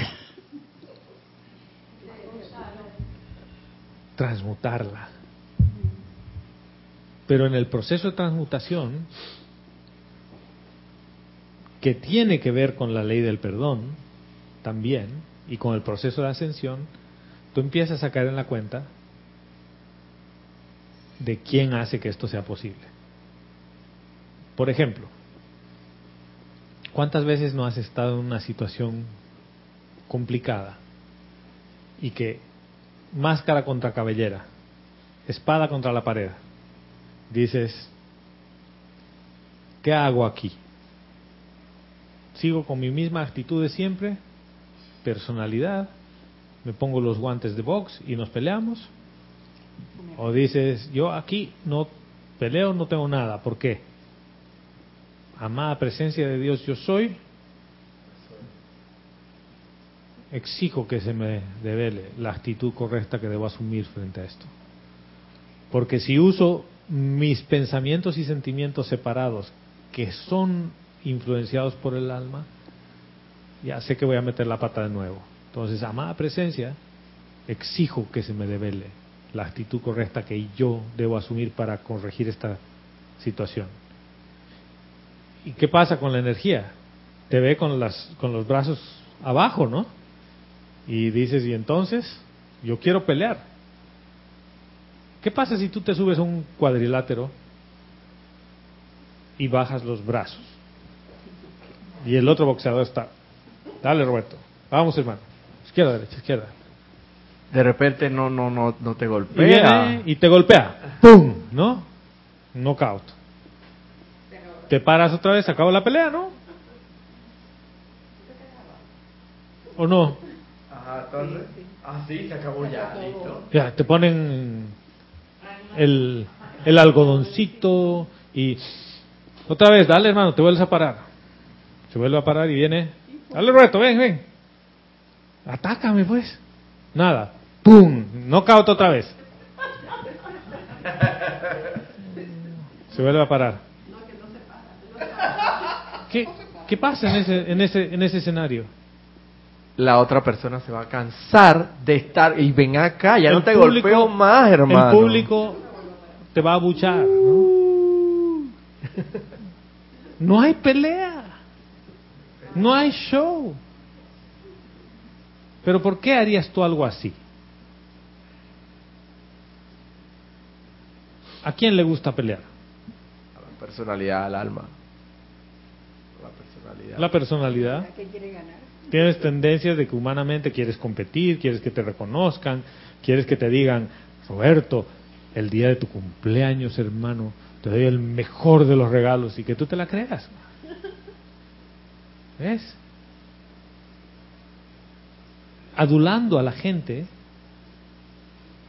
Transmutarla. Pero en el proceso de transmutación, que tiene que ver con la ley del perdón también, y con el proceso de ascensión, tú empiezas a caer en la cuenta de quién hace que esto sea posible. Por ejemplo, ¿cuántas veces no has estado en una situación complicada y que máscara contra cabellera, espada contra la pared, dices, ¿qué hago aquí? ¿Sigo con mi misma actitud de siempre? ¿Personalidad? ¿Me pongo los guantes de box y nos peleamos? ¿O dices, yo aquí no peleo, no tengo nada? ¿Por qué? Amada presencia de Dios yo soy, exijo que se me revele la actitud correcta que debo asumir frente a esto. Porque si uso mis pensamientos y sentimientos separados, que son influenciados por el alma, ya sé que voy a meter la pata de nuevo. Entonces, amada presencia, exijo que se me devele la actitud correcta que yo debo asumir para corregir esta situación. ¿Y qué pasa con la energía? Te ve con, las, con los brazos abajo, ¿no? Y dices, ¿y entonces? Yo quiero pelear. ¿Qué pasa si tú te subes a un cuadrilátero y bajas los brazos? Y el otro boxeador está. Dale, Roberto. Vamos, hermano. Izquierda, derecha, izquierda. De repente no, no, no, no te Y, golpea. viene y te golpea. ¡Pum! ¿No? Knockout. Te paras otra vez, acabó la pelea, ¿no? ¿O no? Ajá, entonces. Ah, sí, se acabó ya, listo. Ya, te ponen el, el algodoncito y otra vez, dale hermano, te vuelves a parar. Se vuelve a parar y viene, dale Roberto, ven, ven. Atácame pues. Nada. ¡Pum! Knockout otra vez. Se vuelve a parar. ¿Qué, qué pasa en ese, en ese, en ese escenario? La otra persona se va a cansar de estar. Y ven acá, ya El no te público- golpeo más, hermano. El público te va a abuchar, ¿no? No hay pelea. No hay show. Pero ¿por qué harías tú algo así? ¿A quién le gusta pelear? La personalidad, al alma. La personalidad. La personalidad. ¿Qué quiere ganar? Tienes tendencias de que humanamente quieres competir, quieres que te reconozcan, quieres que te digan, Roberto, el día de tu cumpleaños, hermano, te doy el mejor de los regalos y que tú te la creas. ¿Ves? Adulando a la gente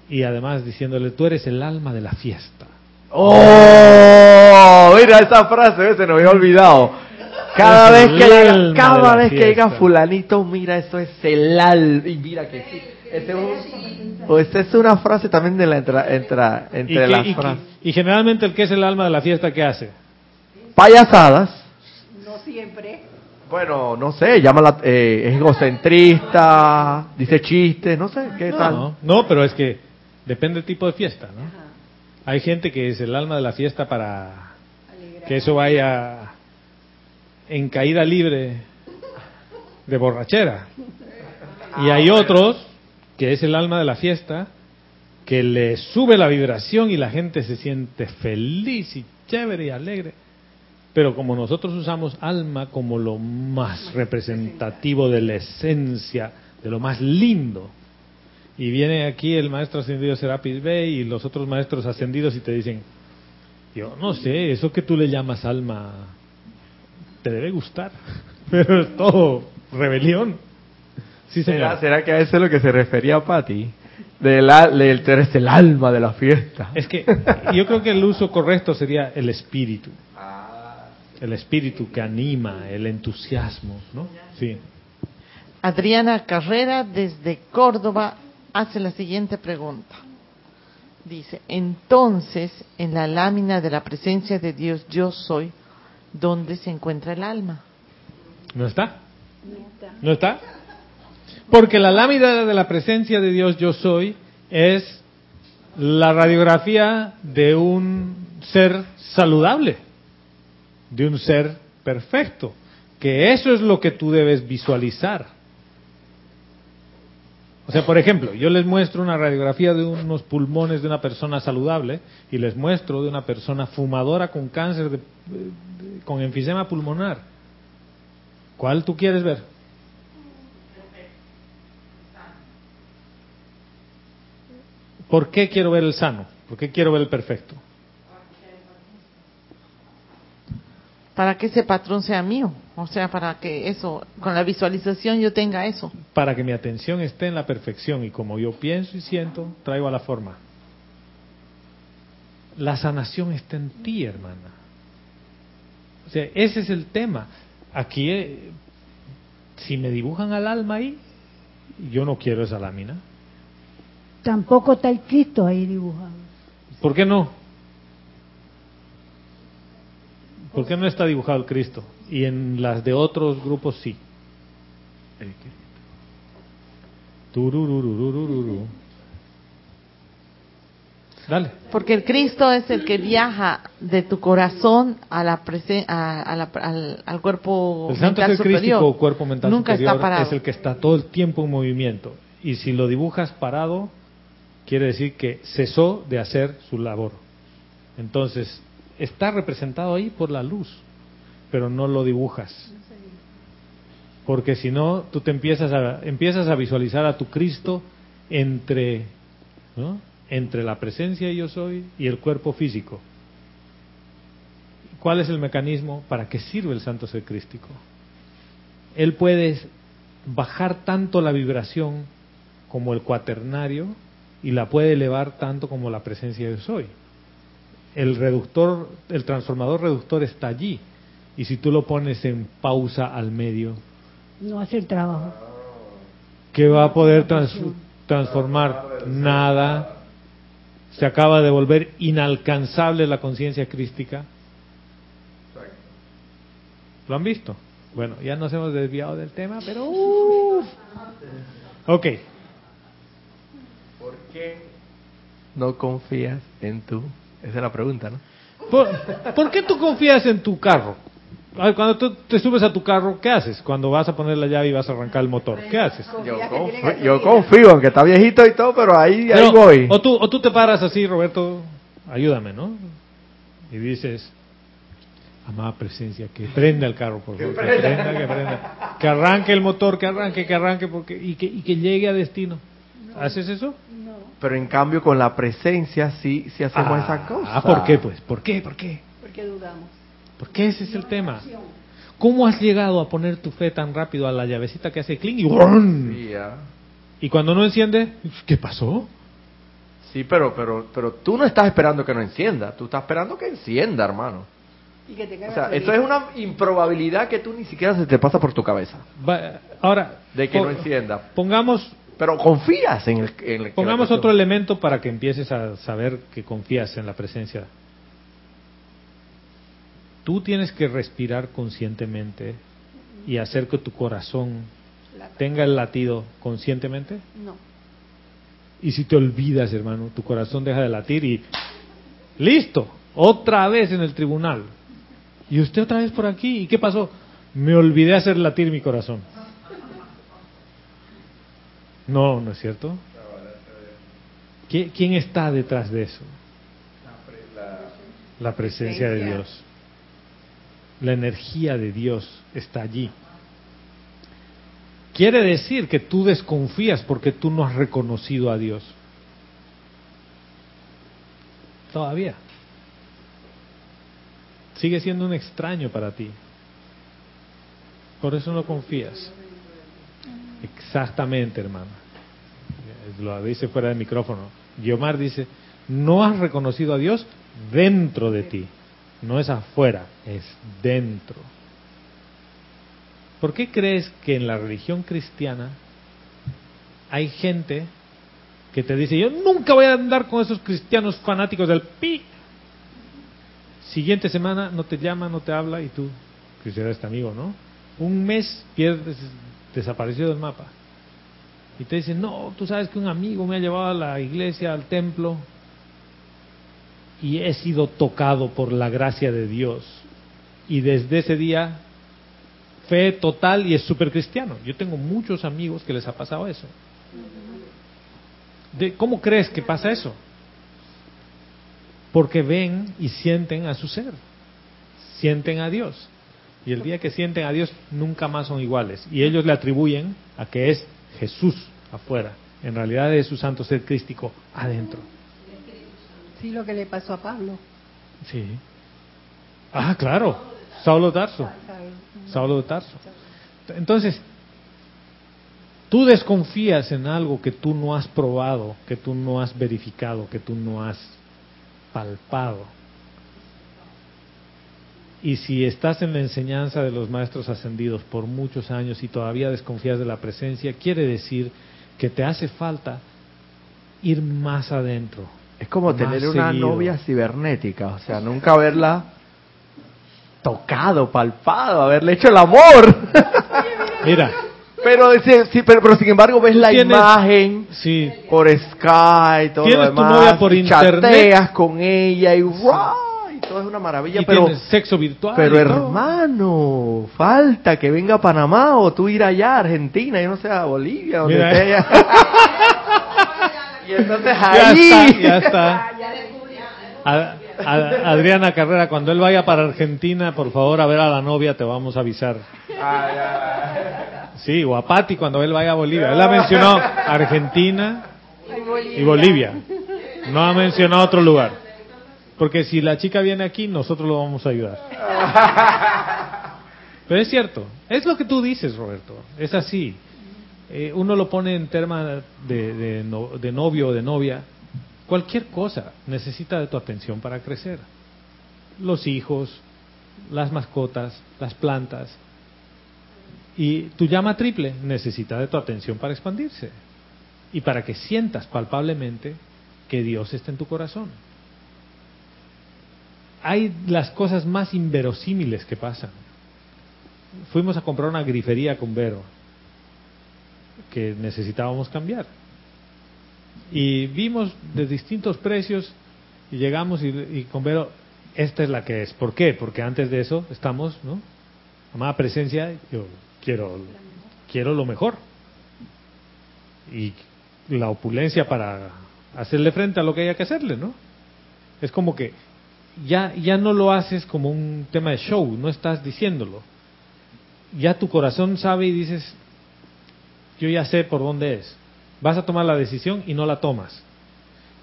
y además diciéndole, tú eres el alma de la fiesta. ¡Oh! Mira esa frase, se nos había olvidado. Cada Es vez que de cada vez que llega fiesta. fulanito, mira, eso es el alma. Y mira que sí. Ese es un- o esa es una frase también de la entra, entra- Y, entre las y- frases. y generalmente el que es el alma de la fiesta, ¿qué hace? Payasadas. No siempre. Bueno, no sé, llama la, eh, es egocentrista, dice chistes, no sé, ¿qué tal? No, no, pero es que depende del tipo de fiesta, ¿no? Hay gente que es el alma de la fiesta para que eso vaya en caída libre de borrachera. Y hay otros que es el alma de la fiesta que le sube la vibración y la gente se siente feliz y chévere y alegre. Pero como nosotros usamos alma como lo más representativo de la esencia, de lo más lindo, y viene aquí el maestro ascendido Serapis Bey y los otros maestros ascendidos y te dicen, yo no sé, eso que tú le llamas alma te debe gustar, pero es todo rebelión. Sí, ¿Será, señor. será que a eso es lo que se refería Pati? Del, eres el alma de la fiesta. Es que yo creo que el uso correcto sería el espíritu. El espíritu que anima, el entusiasmo, ¿no? Sí. Adriana Carrera desde Córdoba hace la siguiente pregunta. Dice, entonces, en la lámina de la presencia de Dios yo soy, ¿dónde se encuentra el alma? ¿No está? ¿No está? Porque la lámina de la presencia de Dios yo soy es la radiografía de un ser saludable, de un ser perfecto, que eso es lo que tú debes visualizar. O sea, por ejemplo, yo les muestro una radiografía de unos pulmones de una persona saludable y les muestro de una persona fumadora con cáncer, de- con enfisema pulmonar. ¿Cuál tú quieres ver? ¿Por qué quiero ver el sano? ¿Por qué quiero ver el perfecto? Para que ese patrón sea mío, o sea, para que eso, con la visualización yo tenga eso. Para que mi atención esté en la perfección y como yo pienso y siento, traigo a la forma. La sanación está en ti, hermana. O sea, ese es el tema. Aquí, eh, si me dibujan al alma ahí, yo no quiero esa lámina. Tampoco está el Cristo ahí dibujado. ¿Por qué no? ¿Por qué no está dibujado el Cristo? Y en las de otros grupos sí. Dale. Porque el Cristo es el que viaja de tu corazón a la presen- a, a la- al, al cuerpo El santo mental ser crístico superior. o cuerpo mental Nunca superior está parado. es el que está todo el tiempo en movimiento. Y si lo dibujas parado, quiere decir que cesó de hacer su labor. Entonces, está representado ahí por la luz, pero no lo dibujas. Porque si no, tú te empiezas a, empiezas a visualizar a tu Cristo entre, ¿no? entre la presencia yo soy y el cuerpo físico. ¿Cuál es el mecanismo? ¿Para qué sirve el santo ser crístico? Él puede bajar tanto la vibración como el cuaternario y la puede elevar tanto como la presencia yo soy. El reductor, el transformador reductor está allí. Y si tú lo pones en pausa al medio, No hace el trabajo. ¿qué va a poder trans- transformar? Nada. Se acaba de volver inalcanzable la conciencia crística. ¿Lo han visto? Bueno, ya nos hemos desviado del tema, pero... uf. Ok. ¿Por qué no confías en tú? Esa es la pregunta, ¿no? ¿Por, por qué tú confías en tu carro? Cuando tú te subes a tu carro, ¿qué haces? Cuando vas a poner la llave y vas a arrancar el motor, ¿qué haces? Yo, confío, gasolina. yo confío, aunque está viejito y todo, pero ahí, ahí voy. O tú, o tú te paras así, Roberto, ayúdame, ¿no? Y dices, amada presencia, que prenda el carro, por favor, que prenda, que prenda. Que arranque el motor, que arranque, que arranque, porque, y, que, y que llegue a destino. ¿Haces eso? Pero en cambio con la presencia sí, sí hacemos ah, esa cosa. Ah, ¿por qué pues? ¿Por qué? ¿Por qué? Porque dudamos. ¿Por qué ese es el tema? ¿Cómo has llegado a poner tu fe tan rápido a la llavecita que hace cling y ¡brum! Sí, ya. Y cuando no enciende, ¿qué pasó? Sí, pero, pero, pero tú no estás esperando que no encienda, tú estás esperando que encienda, hermano. Y que tenga O sea, esto es una improbabilidad que tú ni siquiera se te pasa por tu cabeza, Va- ahora, de que po- no encienda. pongamos Pero confías en el... En el- Pongamos otro elemento para que empieces a saber que confías en la presencia. Tú tienes que respirar conscientemente y hacer que tu corazón tenga el latido conscientemente. No. Y si te olvidas, hermano, tu corazón deja de latir y listo, otra vez en el tribunal. Y usted otra vez por aquí. ¿Y qué pasó? Me olvidé hacer latir mi corazón. No, ¿no es cierto? ¿Qui- ¿Quién está detrás de eso? La presencia de. Dios. La energía de Dios está allí. Quiere decir que tú desconfías porque tú no has reconocido a Dios. Todavía. Sigue siendo un extraño para ti. Por eso no confías. Exactamente, hermano. Lo dice fuera del micrófono. Guiomar dice, no has reconocido a Dios dentro de ti. No es afuera, es dentro. ¿Por qué crees que en la religión cristiana hay gente que te dice, yo nunca voy a andar con esos cristianos fanáticos del pi? Siguiente semana no te llama, no te habla y tú, quisiera este amigo, ¿no? Un mes pierdes, desaparecido del mapa. Y te dicen, no, tú sabes que un amigo me ha llevado a la iglesia, al templo, y he sido tocado por la gracia de Dios. Y desde ese día, fe total y es súper cristiano. Yo tengo muchos amigos que les ha pasado eso. De, ¿Cómo crees que pasa eso? Porque ven y sienten a su ser, sienten a Dios. Y el día que sienten a Dios nunca más son iguales. Y ellos le atribuyen a que es Jesús afuera. En realidad es su santo ser crístico adentro. Sí, lo que le pasó a Pablo. Sí. Ah, claro. Saulo de Tarso. Saulo de Tarso. Entonces, tú desconfías en algo que tú no has probado, que tú no has verificado, que tú no has palpado. Y si estás en la enseñanza de los maestros ascendidos por muchos años y todavía desconfías de la presencia, quiere decir que te hace falta ir más adentro. Es como tener una seguido. novia cibernética, o sea, nunca haberla tocado, palpado, haberle hecho el amor. Mira, Pero, sí, pero, pero sin embargo ves la tienes- imagen Sí, por Skype todo lo demás. por internet. chateas con ella y ¡guau! Y todo es una maravilla. y pero sexo virtual. pero hermano, falta que venga a Panamá o tú ir allá a Argentina, yo no sé, a Bolivia, donde Mira. esté ella. y entonces Ya ahí. está, ya está. A- a- Adriana Carrera, cuando él vaya para Argentina, por favor, a ver a la novia, te vamos a avisar. Sí, o a Pati cuando él vaya a Bolivia. Él ha mencionado Argentina y Bolivia. No ha mencionado otro lugar. Porque si la chica viene aquí, nosotros lo vamos a ayudar. Pero es cierto, es lo que tú dices, Roberto. Es así. Eh, uno lo pone en tema de, de no- de novio o de novia. Cualquier cosa necesita de tu atención para crecer. Los hijos, las mascotas, las plantas. Y tu llama triple necesita de tu atención para expandirse. Y para que sientas palpablemente que Dios está en tu corazón. Hay las cosas más inverosímiles que pasan. Fuimos a comprar una grifería con Vero que necesitábamos cambiar. Y vimos de distintos precios y llegamos y, con Vero, esta es la que es. ¿Por qué? Porque antes de eso estamos, ¿no? Amada presencia, yo quiero, quiero lo mejor. Y la opulencia para hacerle frente a lo que haya que hacerle, ¿no? Es como que ya, ya no lo haces como un tema de show, no estás diciéndolo. Ya tu corazón sabe y dices, yo ya sé por dónde es. Vas a tomar la decisión y no la tomas.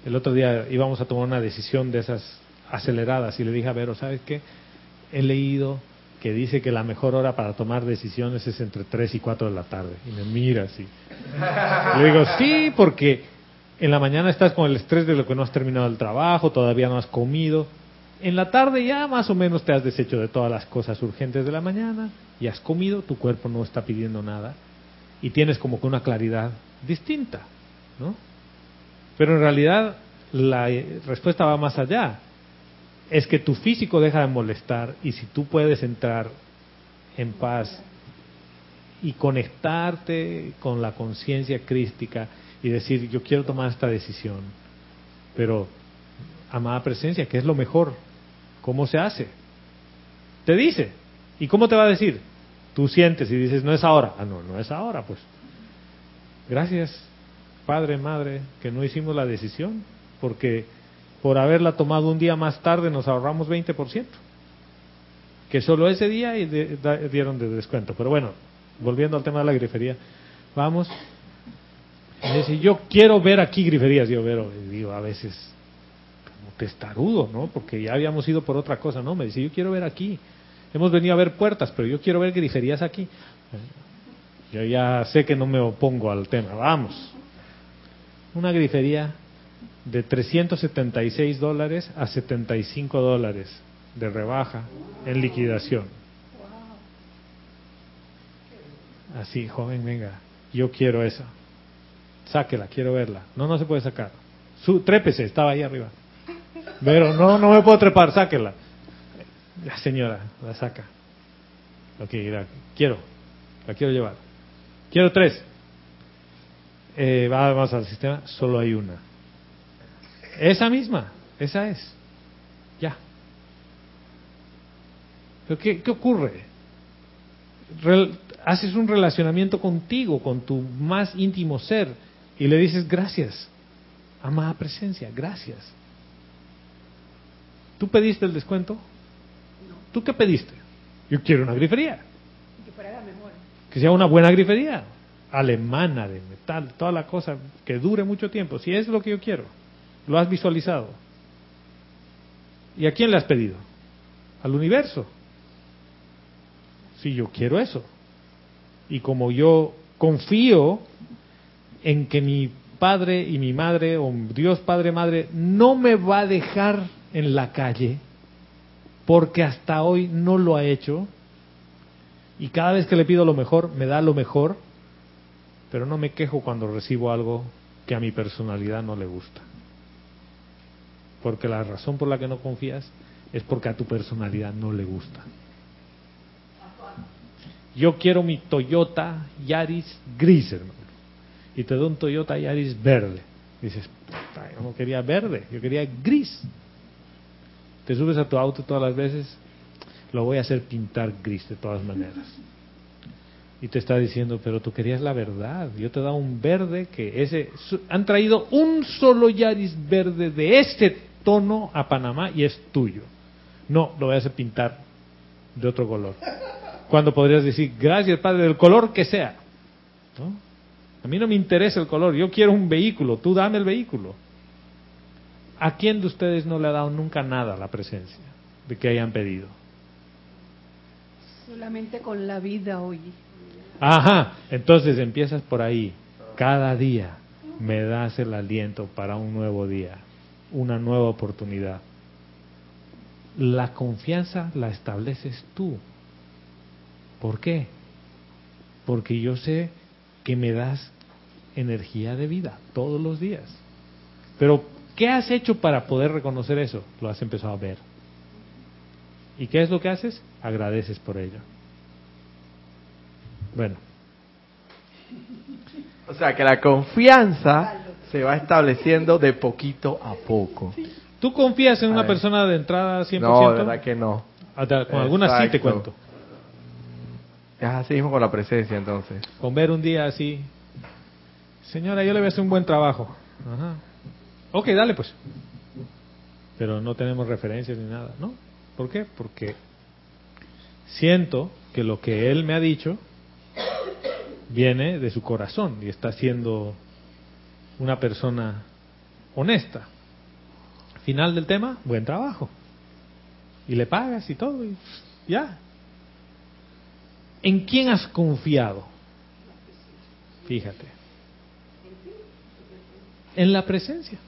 El otro día íbamos a tomar una decisión de esas aceleradas y le dije a Vero, ¿sabes qué? He leído que dice que la mejor hora para tomar decisiones es entre 3 y 4 de la tarde. Y me mira así. Le digo, sí, porque en la mañana estás con el estrés de lo que no has terminado el trabajo, todavía no has comido. En la tarde ya más o menos te has deshecho de todas las cosas urgentes de la mañana y has comido, tu cuerpo no está pidiendo nada y tienes como que una claridad distinta, ¿no? Pero en realidad la eh, respuesta va más allá. Es que tu físico deja de molestar y si tú puedes entrar en paz y conectarte con la conciencia crística y decir, yo quiero tomar esta decisión, pero amada presencia, ¿qué es lo mejor? ¿Cómo se hace? Te dice. ¿Y cómo te va a decir? Tú sientes y dices, no es ahora. Ah, no, no es ahora, pues. Gracias, padre, madre, que no hicimos la decisión, porque por haberla tomado un día más tarde nos ahorramos 20%. Que solo ese día y de- dieron de descuento. Pero bueno, volviendo al tema de la grifería, vamos. Y dice, yo quiero ver aquí griferías, yo veo, digo, a veces, testarudo, ¿no? Porque ya habíamos ido por otra cosa, ¿no? Me dice, yo quiero ver aquí. Hemos venido a ver puertas, pero yo quiero ver griferías aquí. Yo ya sé que no me opongo al tema. Vamos. Una grifería de 376 dólares a 75 dólares de rebaja en liquidación. Así, joven, venga, yo quiero esa. Sáquela, quiero verla. No, no se puede sacar. Su, trépese, estaba ahí arriba. Pero no, no me puedo trepar, sáquela. La señora la saca. Ok, la quiero, la quiero llevar. Quiero tres. Eh, vamos al sistema, solo hay una. Esa misma, esa es. Ya. ¿Pero qué, qué ocurre? Haces un relacionamiento contigo, con tu más íntimo ser, y le dices gracias, amada presencia, gracias. ¿Tú pediste el descuento? ¿Tú qué pediste? Yo quiero una grifería. Que sea una buena grifería, alemana, de metal, toda la cosa, que dure mucho tiempo. Si es lo que yo quiero, lo has visualizado. ¿Y a quién le has pedido? Al universo. Si yo quiero eso. Y como yo confío en que mi padre y mi madre, o Dios Padre Madre, no me va a dejar en la calle, porque hasta hoy no lo ha hecho, y cada vez que le pido lo mejor, me da lo mejor, pero no me quejo cuando recibo algo que a mi personalidad no le gusta. Porque la razón por la que no confías es porque a tu personalidad no le gusta. yo quiero mi Toyota Yaris gris, hermano. Y te doy un Toyota Yaris verde. Dices, "Puta, yo no quería verde, yo quería gris. Te subes a tu auto todas las veces, lo voy a hacer pintar gris de todas maneras. Y te está diciendo, pero tú querías la verdad. Yo te he dado un verde que ese. Han traído un solo Yaris verde de este tono a Panamá y es tuyo. No, lo voy a hacer pintar de otro color. Cuando podrías decir, gracias Padre, del color que sea. ¿No? A mí no me interesa el color, yo quiero un vehículo, tú dame el vehículo. ¿A quién de ustedes no le ha dado nunca nada la presencia de que hayan pedido? Solamente con la vida hoy. Ajá, entonces empiezas por ahí. Cada día me das el aliento para un nuevo día, una nueva oportunidad. La confianza la estableces tú. ¿Por qué? Porque yo sé que me das energía de vida todos los días. Pero, ¿qué has hecho para poder reconocer eso? Lo has empezado a ver. ¿Y qué es lo que haces? Agradeces por ello. Bueno, O sea que la confianza se va estableciendo de poquito a poco. ¿tú confías en A una ver. persona de entrada 100%? No, de verdad que no. Hasta con algunas sí te cuento. Es así mismo con la presencia entonces. Con ver un día así, señora, yo le voy a hacer un buen trabajo. Ajá. Ok, dale pues. Pero no tenemos referencias ni nada, ¿no? ¿Por qué? Porque siento que lo que él me ha dicho viene de su corazón y está siendo una persona honesta. Final del tema, buen trabajo. Y le pagas y todo, y ya. ¿En quién has confiado? Fíjate. En la presencia.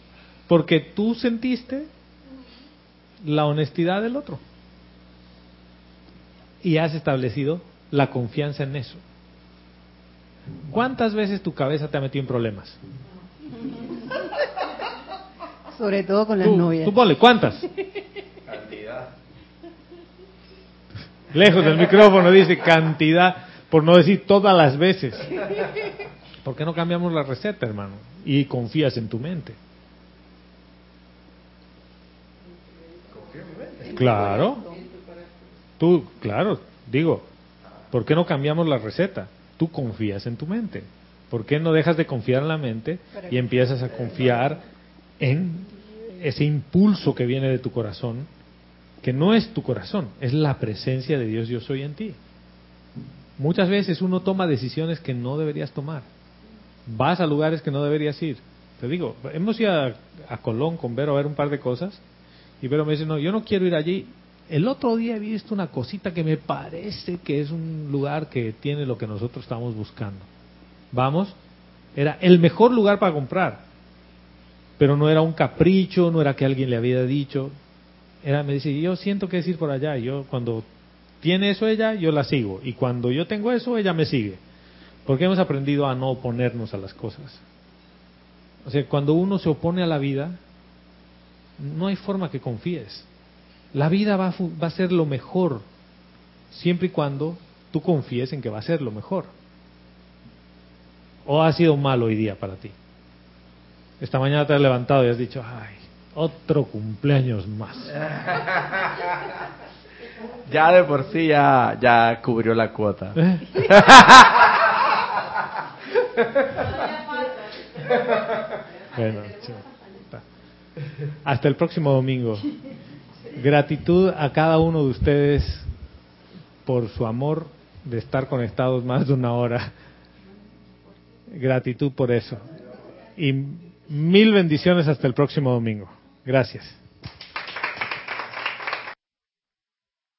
Porque tú sentiste la honestidad del otro. Y has establecido la confianza en eso. ¿Cuántas veces tu cabeza te ha metido en problemas? Sobre todo con las Tú, novias. tú ponle, ¿cuántas? Lejos del micrófono dice cantidad, por no decir todas las veces. ¿Por qué no cambiamos la receta, hermano? Y confías en tu mente. Claro. Tú, claro, digo, ¿por qué no cambiamos la receta? Tú confías en tu mente. ¿Por qué no dejas de confiar en la mente y empiezas a confiar en ese impulso que viene de tu corazón, que no es tu corazón, es la presencia de Dios yo soy en ti? Muchas veces uno toma decisiones que no deberías tomar. Vas a lugares que no deberías ir. Te digo, hemos ido a, a Colón con Vero a ver un par de cosas y Vero me dice, no, yo no quiero ir allí. El otro día he visto una cosita que me parece que es un lugar que tiene lo que nosotros estamos buscando. Vamos, era el mejor lugar para comprar, pero no era un capricho, no era que alguien le había dicho. Era, me dice, yo siento que es ir por allá. Yo, cuando tiene eso ella, yo la sigo. Y cuando yo tengo eso, ella me sigue. Porque hemos aprendido a no oponernos a las cosas. O sea, cuando uno se opone a la vida, no hay forma que confíes. La vida va a, va a ser lo mejor, siempre y cuando tú confíes en que va a ser lo mejor. ¿O ha sido malo hoy día para ti? Esta mañana te has levantado y has dicho, ay, otro cumpleaños más. Ya de por sí ya, ya cubrió la cuota. ¿Eh? Bueno. Hasta el próximo domingo. Gratitud a cada uno de ustedes por su amor de estar conectados más de una hora. Gratitud por eso. Y mil bendiciones hasta el próximo domingo. Gracias.